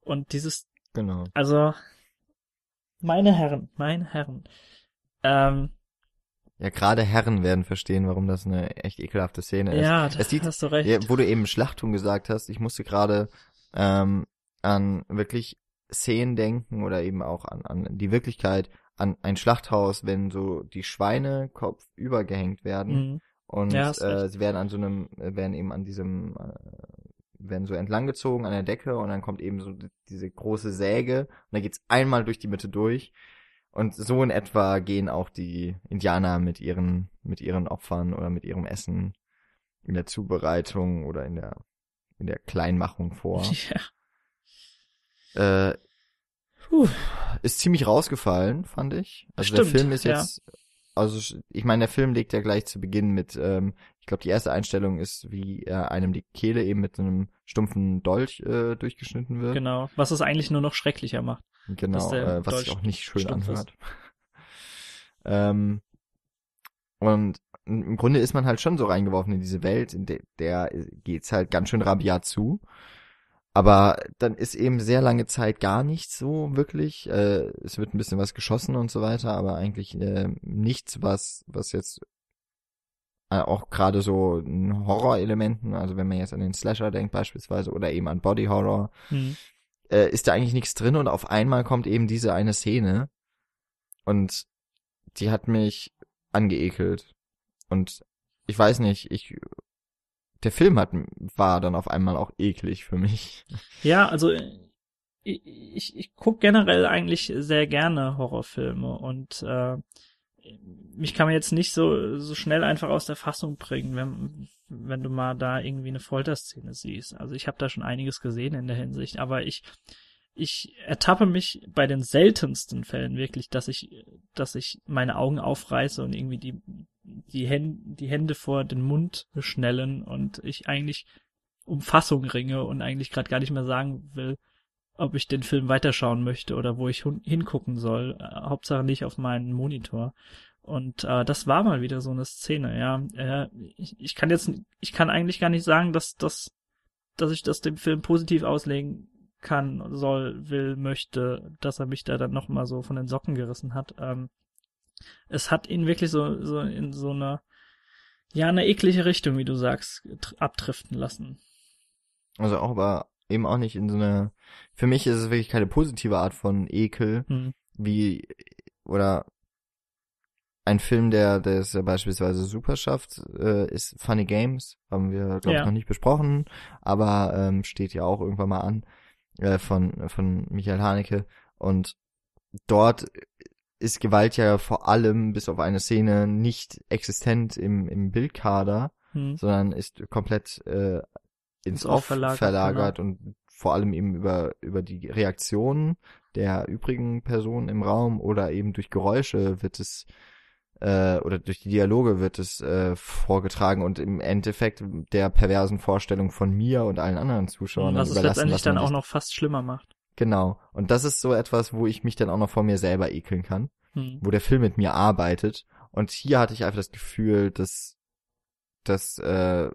Und dieses, Genau. also, meine Herren, meine Herren, ähm, Ja, gerade Herren werden verstehen, warum das eine echt ekelhafte Szene ist. ja, Es das sieht- hast du recht. Ja, wo du eben Schlachtung gesagt hast, ich musste gerade ähm, an wirklich Szenen denken oder eben auch an, an die Wirklichkeit, an ein Schlachthaus, wenn so die Schweine kopfüber gehängt werden Mhm. und Ja, äh, sie werden an so einem, äh, werden eben an diesem, äh, werden so entlanggezogen an der Decke und dann kommt eben so die- diese große Säge und dann geht's einmal durch die Mitte durch und so in etwa gehen auch die Indianer mit ihren, mit ihren Opfern oder mit ihrem Essen in der Zubereitung oder in der in der Kleinmachung vor. Ja. Äh, ist ziemlich rausgefallen, fand ich. Also Stimmt, der Film ist ja. jetzt, also ich meine, der Film legt ja gleich zu Beginn mit, ähm, ich glaube, die erste Einstellung ist, wie er einem die Kehle eben mit so einem stumpfen Dolch äh, durchgeschnitten wird. Genau. Was es eigentlich nur noch schrecklicher macht. Genau, äh, was sich auch nicht schön anhört. ähm, und im Grunde ist man halt schon so reingeworfen in diese Welt, in der, der geht's halt ganz schön rabiat zu. Aber dann ist eben sehr lange Zeit gar nichts so wirklich. Äh, es wird ein bisschen was geschossen und so weiter, aber eigentlich äh, nichts, was was jetzt äh, auch gerade so ein Horrorelementen, also wenn man jetzt an den Slasher denkt beispielsweise oder eben an Body Horror, Hm. äh, ist da eigentlich nichts drin und auf einmal kommt eben diese eine Szene und die hat mich angeekelt und ich weiß nicht, ich der Film hat war dann auf einmal auch eklig für mich. Ja, also äh, ich, ich, ich gucke generell eigentlich sehr gerne Horrorfilme und äh, mich kann man jetzt nicht so so schnell einfach aus der Fassung bringen, wenn wenn du mal da irgendwie eine Folterszene siehst. Also ich habe da schon einiges gesehen in der Hinsicht, aber ich ich ertappe mich bei den seltensten Fällen wirklich, dass ich dass ich meine Augen aufreiße und irgendwie die die Hände die Hände vor den Mund schnellen und ich eigentlich um Fassung ringe und eigentlich gerade gar nicht mehr sagen will, ob ich den Film weiterschauen möchte oder wo ich hingucken soll. Äh, Hauptsache nicht auf meinen Monitor. Und äh, das war mal wieder so eine Szene, ja. Äh, ich, ich kann jetzt, ich kann eigentlich gar nicht sagen, dass, dass, dass ich das dem Film positiv auslegen kann, soll, will, möchte, dass er mich da dann nochmal so von den Socken gerissen hat. Ähm, es hat ihn wirklich so, so in so eine, ja, eine eklige Richtung, wie du sagst, abdriften lassen. Also auch aber eben auch nicht in so einer für mich ist es wirklich keine positive Art von Ekel, Hm. wie oder ein Film, der der es ja beispielsweise super schafft, äh, ist Funny Games, haben wir glaube Ja. ich noch nicht besprochen, aber ähm, steht ja auch irgendwann mal an äh, von von Michael Haneke und dort ist Gewalt ja vor allem bis auf eine Szene nicht existent im im Bildkader, Hm. sondern ist komplett äh, ins Off verlagert, verlagert, und vor allem eben über über die Reaktionen der übrigen Personen im Raum oder eben durch Geräusche wird es äh, oder durch die Dialoge wird es äh, vorgetragen und im Endeffekt der perversen Vorstellung von mir und allen anderen Zuschauern Was es letztendlich was dann auch noch fast schlimmer macht. genau und das ist so etwas, wo ich mich dann auch noch vor mir selber ekeln kann Hm. wo der Film mit mir arbeitet. Und hier hatte ich einfach das Gefühl, dass, dass, äh,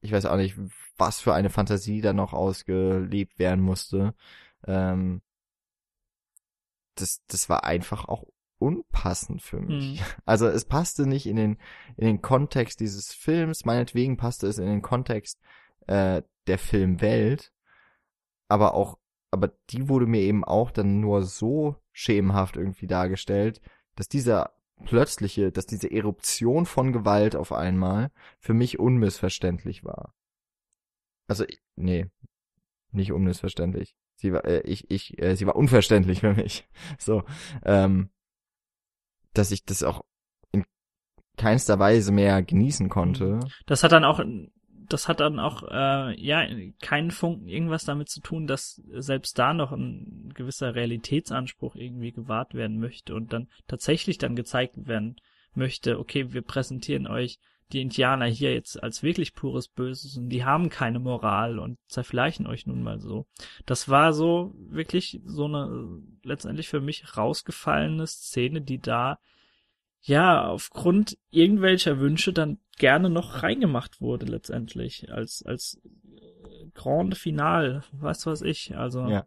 ich weiß auch nicht, was für eine Fantasie da noch ausgelebt werden musste. Ähm, das, das war einfach auch unpassend für mich. Hm. Also es passte nicht in den, in den Kontext dieses Films, meinetwegen passte es in den Kontext äh, der Filmwelt, aber auch, aber die wurde mir eben auch dann nur so schemenhaft irgendwie dargestellt, dass dieser plötzliche, dass diese Eruption von Gewalt auf einmal für mich unmissverständlich war. Also, nee, nicht unmissverständlich. Sie war, äh, ich, ich, äh, sie war unverständlich für mich. So, ähm, dass ich das auch in keinster Weise mehr genießen konnte. Das hat dann auch, das hat dann auch, äh, ja, keinen Funken irgendwas damit zu tun, dass selbst da noch ein gewisser Realitätsanspruch irgendwie gewahrt werden möchte und dann tatsächlich dann gezeigt werden möchte, okay, wir präsentieren euch die Indianer hier jetzt als wirklich pures Böses und die haben keine Moral und zerfleischen euch nun mal so. Das war so wirklich so eine letztendlich für mich rausgefallene Szene, die da ja aufgrund irgendwelcher Wünsche dann gerne noch reingemacht wurde letztendlich als als äh, Grande Finale, weißt du was ich, also Ja.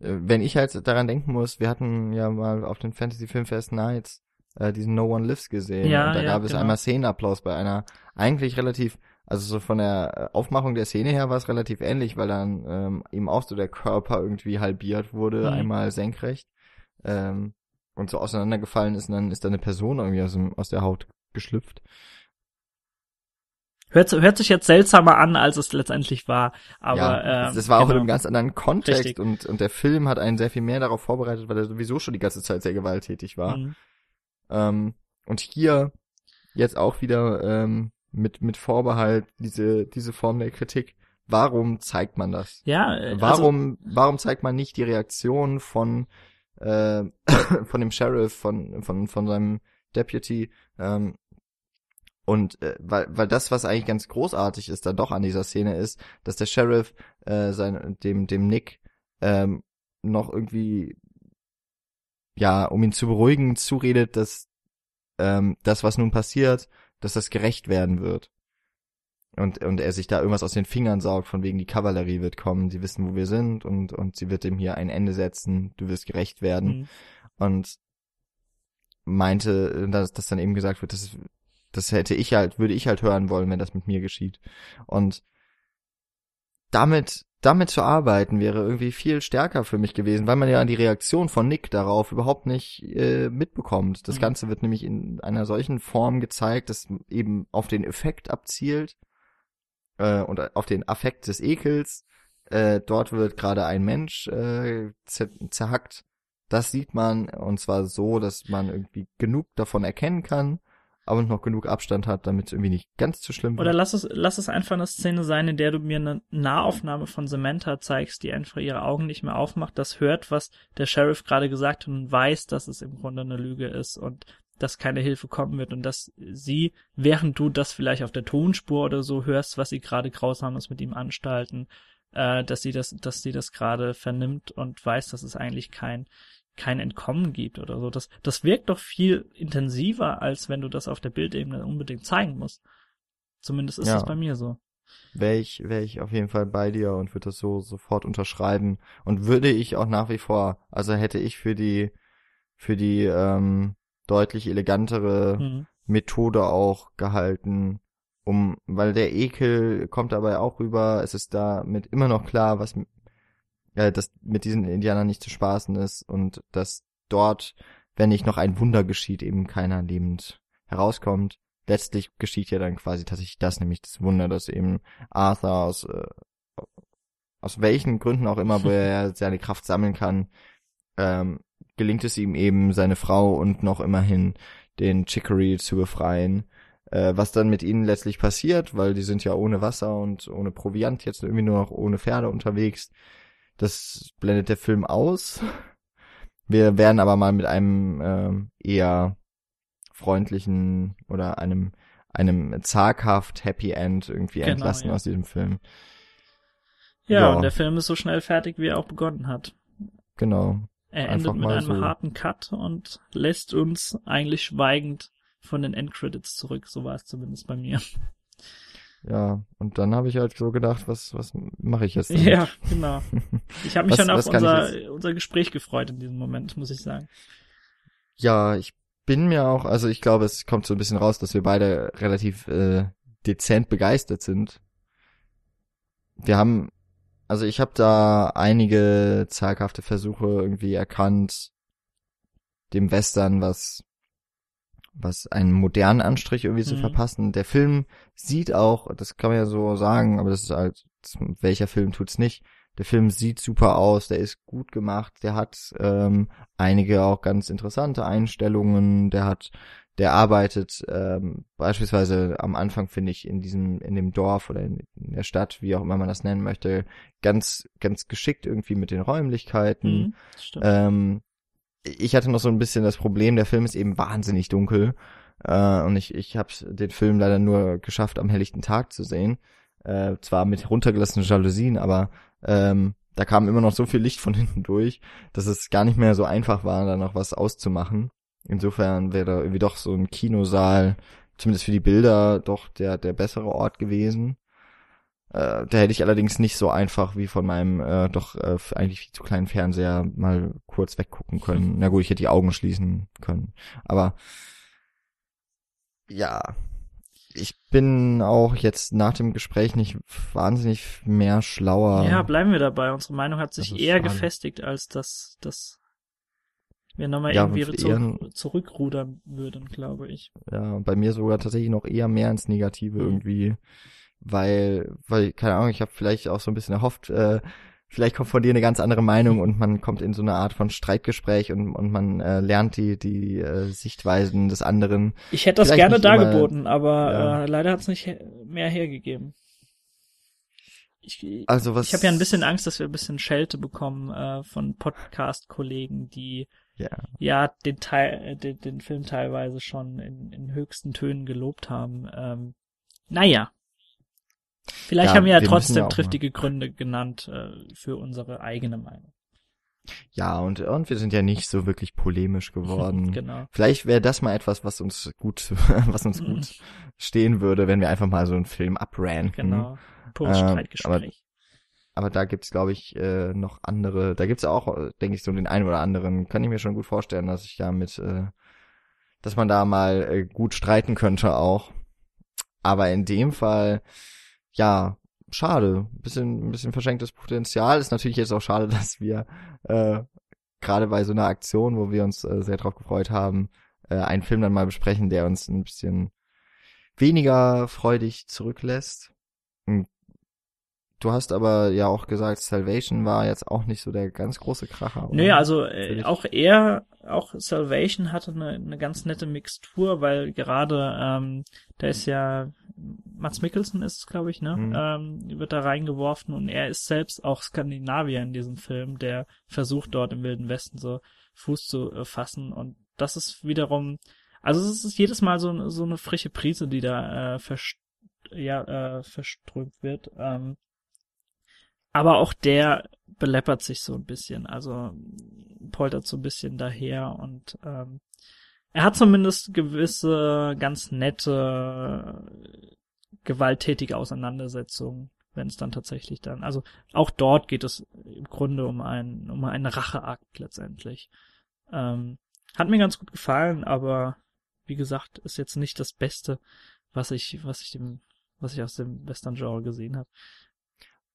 Äh, Wenn ich halt daran denken muss, wir hatten ja mal auf den Fantasy Filmfest Nights äh, diesen No One Lives gesehen. Ja, und da ja, gab es genau. einmal Szenenapplaus bei einer eigentlich relativ, also so von der äh, Aufmachung der Szene her war es relativ ähnlich, weil dann ähm, ihm auch so der Körper irgendwie halbiert wurde, Mhm. einmal senkrecht. Ähm, und so auseinandergefallen ist, und dann ist da eine Person irgendwie aus, dem, aus der Haut geschlüpft. hört, hört sich jetzt seltsamer an, als es letztendlich war, aber ja, ähm, das war auch in genau. einem ganz anderen Kontext Richtig. und, und der Film hat einen sehr viel mehr darauf vorbereitet, weil er sowieso schon die ganze Zeit sehr gewalttätig war. Mhm. Ähm, und hier jetzt auch wieder ähm, mit mit Vorbehalt diese diese Form der Kritik, warum zeigt man das? Ja, äh, Warum, warum zeigt man nicht die Reaktion von, äh, von dem Sheriff, von, von, von seinem Deputy, ähm, und äh, weil, weil das, was eigentlich ganz großartig ist, dann doch an dieser Szene ist, dass der Sheriff äh, sein, dem, dem Nick ähm, noch irgendwie, ja, um ihn zu beruhigen, zuredet, dass ähm, das, was nun passiert, dass das gerecht werden wird. Und, und er sich da irgendwas aus den Fingern saugt, von wegen die Kavallerie wird kommen, sie wissen, wo wir sind und, und sie wird dem hier ein Ende setzen, du wirst gerecht werden. Mhm. Und meinte, dass, dass dann eben gesagt wird, das, das hätte ich halt, würde ich halt hören wollen, wenn das mit mir geschieht. Und damit, damit zu arbeiten wäre irgendwie viel stärker für mich gewesen, weil man ja die Reaktion von Nick darauf überhaupt nicht äh, mitbekommt. Das Mhm. Ganze wird nämlich in einer solchen Form gezeigt, dass eben auf den Effekt abzielt äh, und auf den Affekt des Ekels. Äh, dort wird gerade ein Mensch äh, zer zerhackt. Das sieht man und zwar so, dass man irgendwie genug davon erkennen kann, aber noch genug Abstand hat, damit es irgendwie nicht ganz zu schlimm Oder wird. lass es, lass es einfach eine Szene sein, in der du mir eine Nahaufnahme von Samantha zeigst, die einfach ihre Augen nicht mehr aufmacht, das hört, was der Sheriff gerade gesagt hat und weiß, dass es im Grunde eine Lüge ist und dass keine Hilfe kommen wird und dass sie, während du das vielleicht auf der Tonspur oder so hörst, was sie gerade Grausames mit ihm anstalten, äh, dass sie das, dass sie das gerade vernimmt und weiß, dass es eigentlich kein kein Entkommen gibt oder so. Das, das wirkt doch viel intensiver, als wenn du das auf der Bildebene unbedingt zeigen musst. Zumindest ist Ja. das bei mir so. Wäre ich, wäre ich auf jeden Fall bei dir und würde das so sofort unterschreiben und würde ich auch nach wie vor, also hätte ich für die, für die ähm, deutlich elegantere Mhm. Methode auch gehalten, um, weil der Ekel kommt dabei auch rüber, es ist damit immer noch klar, was, äh, dass mit diesen Indianern nicht zu spaßen ist und dass dort, wenn nicht noch ein Wunder geschieht, eben keiner lebend herauskommt. Letztlich geschieht ja dann quasi tatsächlich das, nämlich das Wunder, dass eben Arthur aus, äh, aus welchen Gründen auch immer, wo er seine Kraft sammeln kann, ähm, gelingt es ihm eben, seine Frau und noch immerhin den Chicory zu befreien. Äh, was dann mit ihnen letztlich passiert, weil die sind ja ohne Wasser und ohne Proviant jetzt irgendwie nur noch ohne Pferde unterwegs. Das blendet der Film aus. Wir werden aber mal mit einem ähm, eher freundlichen oder einem einem zaghaft Happy End irgendwie Genau, entlassen ja. aus diesem Film. Ja, Ja. und der Film ist so schnell fertig, wie er auch begonnen hat. Genau. Er Einfach endet mit einem so. harten Cut und lässt uns eigentlich schweigend von den Endcredits zurück. So war es zumindest bei mir. Ja, und dann habe ich halt so gedacht, was was mache ich jetzt? damit? Ja, genau. Ich habe mich Was- schon auf unser, unser Gespräch gefreut in diesem Moment, muss ich sagen. Ja, ich bin mir auch, also ich glaube, es kommt so ein bisschen raus, dass wir beide relativ äh, dezent begeistert sind. Wir haben, also ich habe da einige zaghafte Versuche irgendwie erkannt, dem Western was was einen modernen Anstrich irgendwie zu Mhm. verpassen. Der Film sieht auch, das kann man ja so sagen, aber das ist halt, welcher Film tut's nicht? Der Film sieht super aus, der ist gut gemacht, der hat ähm, einige auch ganz interessante Einstellungen, der hat, der arbeitet ähm, beispielsweise am Anfang finde ich in diesem, in dem Dorf oder in, in der Stadt, wie auch immer man das nennen möchte, ganz, ganz geschickt irgendwie mit den Räumlichkeiten. Mhm. Ähm, ich hatte noch so ein bisschen das Problem, der Film ist eben wahnsinnig dunkel. Äh, und ich, ich habe den Film leider nur geschafft, am helllichten Tag zu sehen. Äh, zwar mit runtergelassenen Jalousien, aber ähm, da kam immer noch so viel Licht von hinten durch, dass es gar nicht mehr so einfach war, da noch was auszumachen. Insofern wäre da irgendwie doch so ein Kinosaal, zumindest für die Bilder, doch der, der bessere Ort gewesen. Äh, da hätte ich allerdings nicht so einfach wie von meinem äh, doch äh, eigentlich viel zu kleinen Fernseher mal kurz weggucken können. Na gut, ich hätte die Augen schließen können. Aber ja, ich bin auch jetzt nach dem Gespräch nicht wahnsinnig mehr schlauer. Ja, bleiben wir dabei. Unsere Meinung hat sich Das eher schade. gefestigt, als dass, dass wir nochmal Ja, irgendwie eher- zurückrudern würden, glaube ich. ja, bei mir sogar tatsächlich noch eher mehr ins Negative Mhm. irgendwie, weil, weil, keine Ahnung, ich habe vielleicht auch so ein bisschen erhofft, äh, vielleicht kommt von dir eine ganz andere Meinung und man kommt in so eine Art von Streitgespräch und, und man äh, lernt die, die äh, Sichtweisen des anderen. Ich hätte das Vielleicht gerne nicht immer- dargeboten, aber Ja. äh, leider hat es nicht he mehr hergegeben. ich, Also was? ich habe ja ein bisschen Angst, dass wir ein bisschen Schelte bekommen äh, von Podcast-Kollegen, die Ja. ja den Teil, äh, den, den Film teilweise schon in, in höchsten Tönen gelobt haben. Ähm, naja. Vielleicht Ja, haben wir ja trotzdem auch mal- triftige Gründe genannt äh, für unsere eigene Meinung. Ja, und, und wir sind ja nicht so wirklich polemisch geworden. Genau. Vielleicht wäre das mal etwas, was uns gut, was uns gut stehen würde, wenn wir einfach mal so einen Film abranken. Genau. Pures Ähm, Streitgespräch. Aber da gibt's, glaube ich, äh, noch andere. Da gibt's auch, äh, denke ich, so den einen oder anderen. Kann ich mir schon gut vorstellen, dass ich da mit, äh, dass man da mal äh, gut streiten könnte auch. Aber in dem Fall, ja, schade. Ein bisschen, ein bisschen verschenktes Potenzial. Ist natürlich jetzt auch schade, dass wir äh, gerade bei so einer Aktion, wo wir uns äh, sehr drauf gefreut haben, äh, einen Film dann mal besprechen, der uns ein bisschen weniger freudig zurücklässt. Du hast aber ja auch gesagt, Salvation war jetzt auch nicht so der ganz große Kracher. Oder? Nö, also äh, auch er, auch Salvation hatte eine, eine ganz nette Mixtur, weil gerade ähm, da ist ja Mats Mikkelsen ist es, glaube ich, ne? Mhm. Ähm, wird da reingeworfen und er ist selbst auch Skandinavier in diesem Film, der versucht dort im Wilden Westen so Fuß zu äh, fassen und das ist wiederum, also es ist jedes Mal so, so eine frische Prise, die da äh, verst ja, äh, verströmt wird. Ähm, aber auch der beleppert sich so ein bisschen, also poltert so ein bisschen daher und ähm, er hat zumindest gewisse ganz nette gewalttätige Auseinandersetzungen, wenn es dann tatsächlich dann, also auch dort geht es im Grunde um ein um einen Racheakt letztendlich. Ähm, hat mir ganz gut gefallen, aber wie gesagt, ist jetzt nicht das Beste, was ich was ich dem was ich aus dem Western Genre gesehen habe.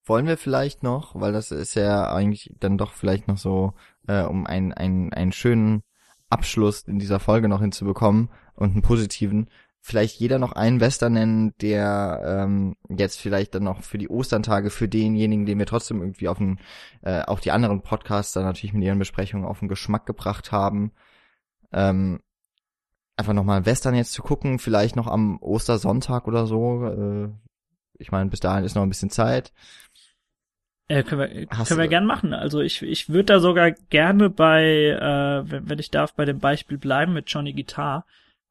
Wollen wir vielleicht noch, weil das ist ja eigentlich dann doch vielleicht noch so, äh, um einen, einen, einen schönen Abschluss in dieser Folge noch hinzubekommen und einen positiven, vielleicht jeder noch einen Western nennen, der ähm, jetzt vielleicht dann noch für die Osterntage, für denjenigen, den wir trotzdem irgendwie auf den, äh, auch die anderen Podcaster natürlich mit ihren Besprechungen auf den Geschmack gebracht haben. Ähm, einfach nochmal Western jetzt zu gucken, vielleicht noch am Ostersonntag oder so. Äh, ich meine, bis dahin ist noch ein bisschen Zeit. Äh, können wir, Hast können wir gern machen. Also ich, ich würde da sogar gerne bei, äh, wenn, wenn ich darf, bei dem Beispiel bleiben mit Johnny Guitar.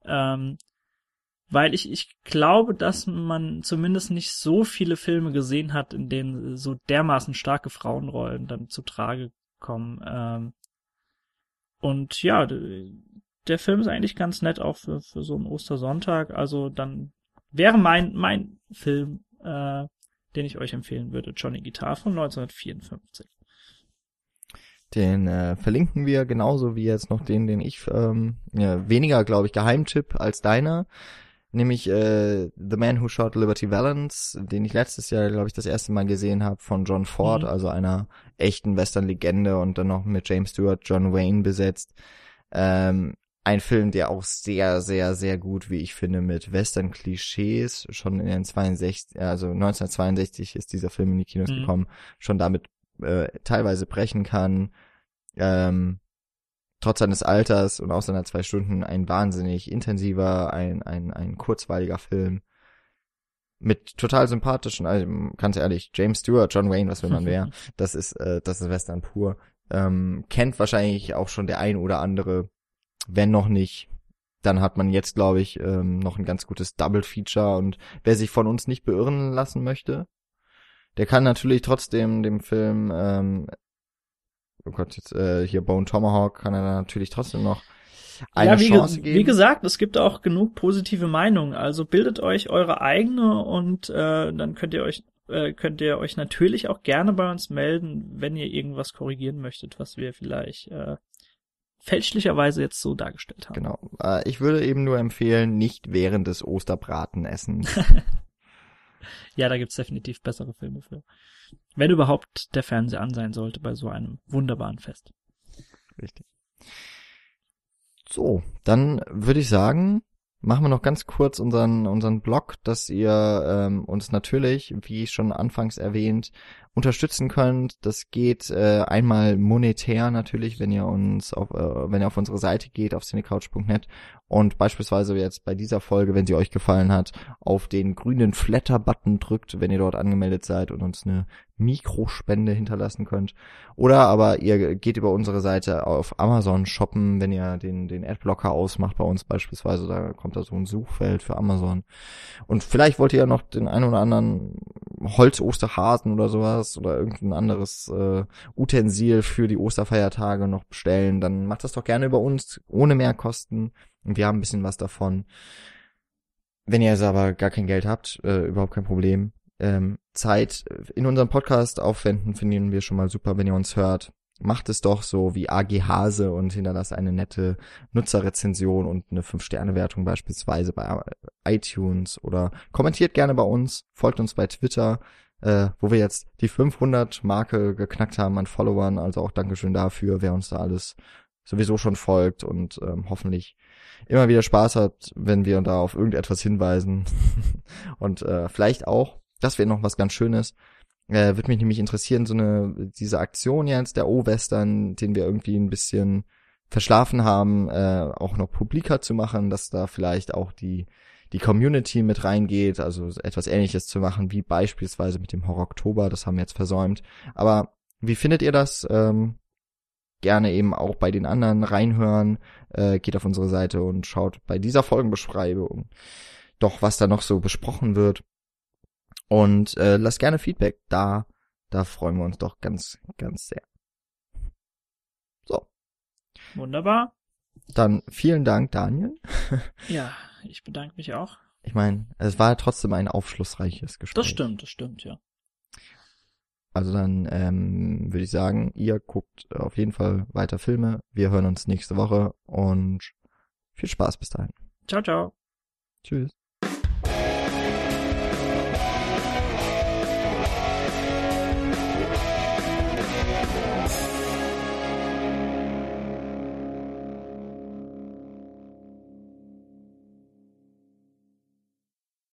Ähm, weil ich, ich glaube, dass man zumindest nicht so viele Filme gesehen hat, in denen so dermaßen starke Frauenrollen dann zu Trage kommen. Ähm, und ja, der Film ist eigentlich ganz nett auch für, für so einen Ostersonntag. Also dann wäre mein, mein Film, äh, den ich euch empfehlen würde, Johnny Guitar von 1954. Den äh, verlinken wir genauso wie jetzt noch den, den ich ähm, ja, weniger, glaube ich, Geheimtipp als deiner, nämlich äh, The Man Who Shot Liberty Valance, den ich letztes Jahr, glaube ich, das erste Mal gesehen habe von John Ford, Mhm. also einer echten Western-Legende und dann noch mit James Stewart, John Wayne besetzt. Ähm, ein Film, der auch sehr, sehr, sehr gut, wie ich finde, mit Western-Klischees schon in den 62, also 1962 ist dieser Film in die Kinos Mhm. gekommen, schon damit äh, teilweise brechen kann. Ähm, trotz seines Alters und auch seiner zwei Stunden ein wahnsinnig intensiver, ein, ein, ein kurzweiliger Film. Mit total sympathischen, also ganz ehrlich, James Stewart, John Wayne, was will man mehr? Das ist, äh, das ist Western pur. Ähm, kennt wahrscheinlich auch schon der ein oder andere. Wenn noch nicht, dann hat man jetzt, glaube ich, ähm, noch ein ganz gutes Double Feature und wer sich von uns nicht beirren lassen möchte, der kann natürlich trotzdem dem Film, ähm, oh Gott, jetzt äh, hier Bone Tomahawk kann er natürlich trotzdem noch eine ja, wie, Chance ge geben. wie gesagt, es gibt auch genug positive Meinungen. Also bildet euch eure eigene und äh, dann könnt ihr euch äh, könnt ihr euch natürlich auch gerne bei uns melden, wenn ihr irgendwas korrigieren möchtet, was wir vielleicht äh, fälschlicherweise jetzt so dargestellt haben. Genau. Äh, ich würde eben nur empfehlen, nicht während des Osterbratenessens. Ja, da gibt's definitiv bessere Filme für. Wenn überhaupt der Fernseher an sein sollte bei so einem wunderbaren Fest. Richtig. So, dann würde ich sagen, machen wir noch ganz kurz unseren unseren Blog, dass ihr ähm, uns natürlich, wie schon anfangs erwähnt, unterstützen könnt. Das geht äh, einmal monetär natürlich, wenn ihr uns auf, äh, wenn ihr auf unsere Seite geht, auf cinecouch.net und beispielsweise jetzt bei dieser Folge, wenn sie euch gefallen hat, auf den grünen Flatter-Button drückt, wenn ihr dort angemeldet seid und uns eine Mikrospende hinterlassen könnt. Oder aber ihr geht über unsere Seite auf Amazon shoppen, wenn ihr den, den Adblocker ausmacht bei uns beispielsweise, da kommt da so ein Suchfeld für Amazon. Und vielleicht wollt ihr ja noch den einen oder anderen Holz-Osterhasen oder sowas oder irgendein anderes äh, Utensil für die Osterfeiertage noch bestellen, dann macht das doch gerne über uns, ohne Mehrkosten. Wir haben ein bisschen was davon. Wenn ihr jetzt aber gar kein Geld habt, äh, überhaupt kein Problem. Ähm, Zeit in unserem Podcast aufwenden, finden wir schon mal super, wenn ihr uns hört. Macht es doch so wie AG Hase und hinterlasst eine nette Nutzerrezension und eine 5-Sterne-Wertung beispielsweise bei iTunes oder kommentiert gerne bei uns, folgt uns bei Twitter, äh, wo wir jetzt die 500-Marke geknackt haben an Followern. Also auch Dankeschön dafür, wer uns da alles sowieso schon folgt und ähm, hoffentlich immer wieder Spaß hat, wenn wir da auf irgendetwas hinweisen. und äh, vielleicht auch, das wäre noch was ganz Schönes, äh, würde mich nämlich interessieren, so eine, diese Aktion jetzt, der O-Western, den wir irgendwie ein bisschen verschlafen haben, äh, auch noch publiker zu machen, dass da vielleicht auch die die Community mit reingeht, also etwas ähnliches zu machen, wie beispielsweise mit dem Horror Oktober, das haben wir jetzt versäumt. Aber wie findet ihr das? Ähm, gerne eben auch bei den anderen reinhören, äh, geht auf unsere Seite und schaut bei dieser Folgenbeschreibung doch, was da noch so besprochen wird. Und äh, lasst gerne Feedback da. Da freuen wir uns doch ganz, ganz sehr. So. Wunderbar. Dann vielen Dank, Daniel. ja, ich bedanke mich auch. Ich meine, es war trotzdem ein aufschlussreiches Gespräch. Das stimmt, das stimmt, ja. Also dann ähm, würde ich sagen, ihr guckt auf jeden Fall weiter Filme. Wir hören uns nächste Woche und viel Spaß bis dahin. Ciao, ciao. Tschüss.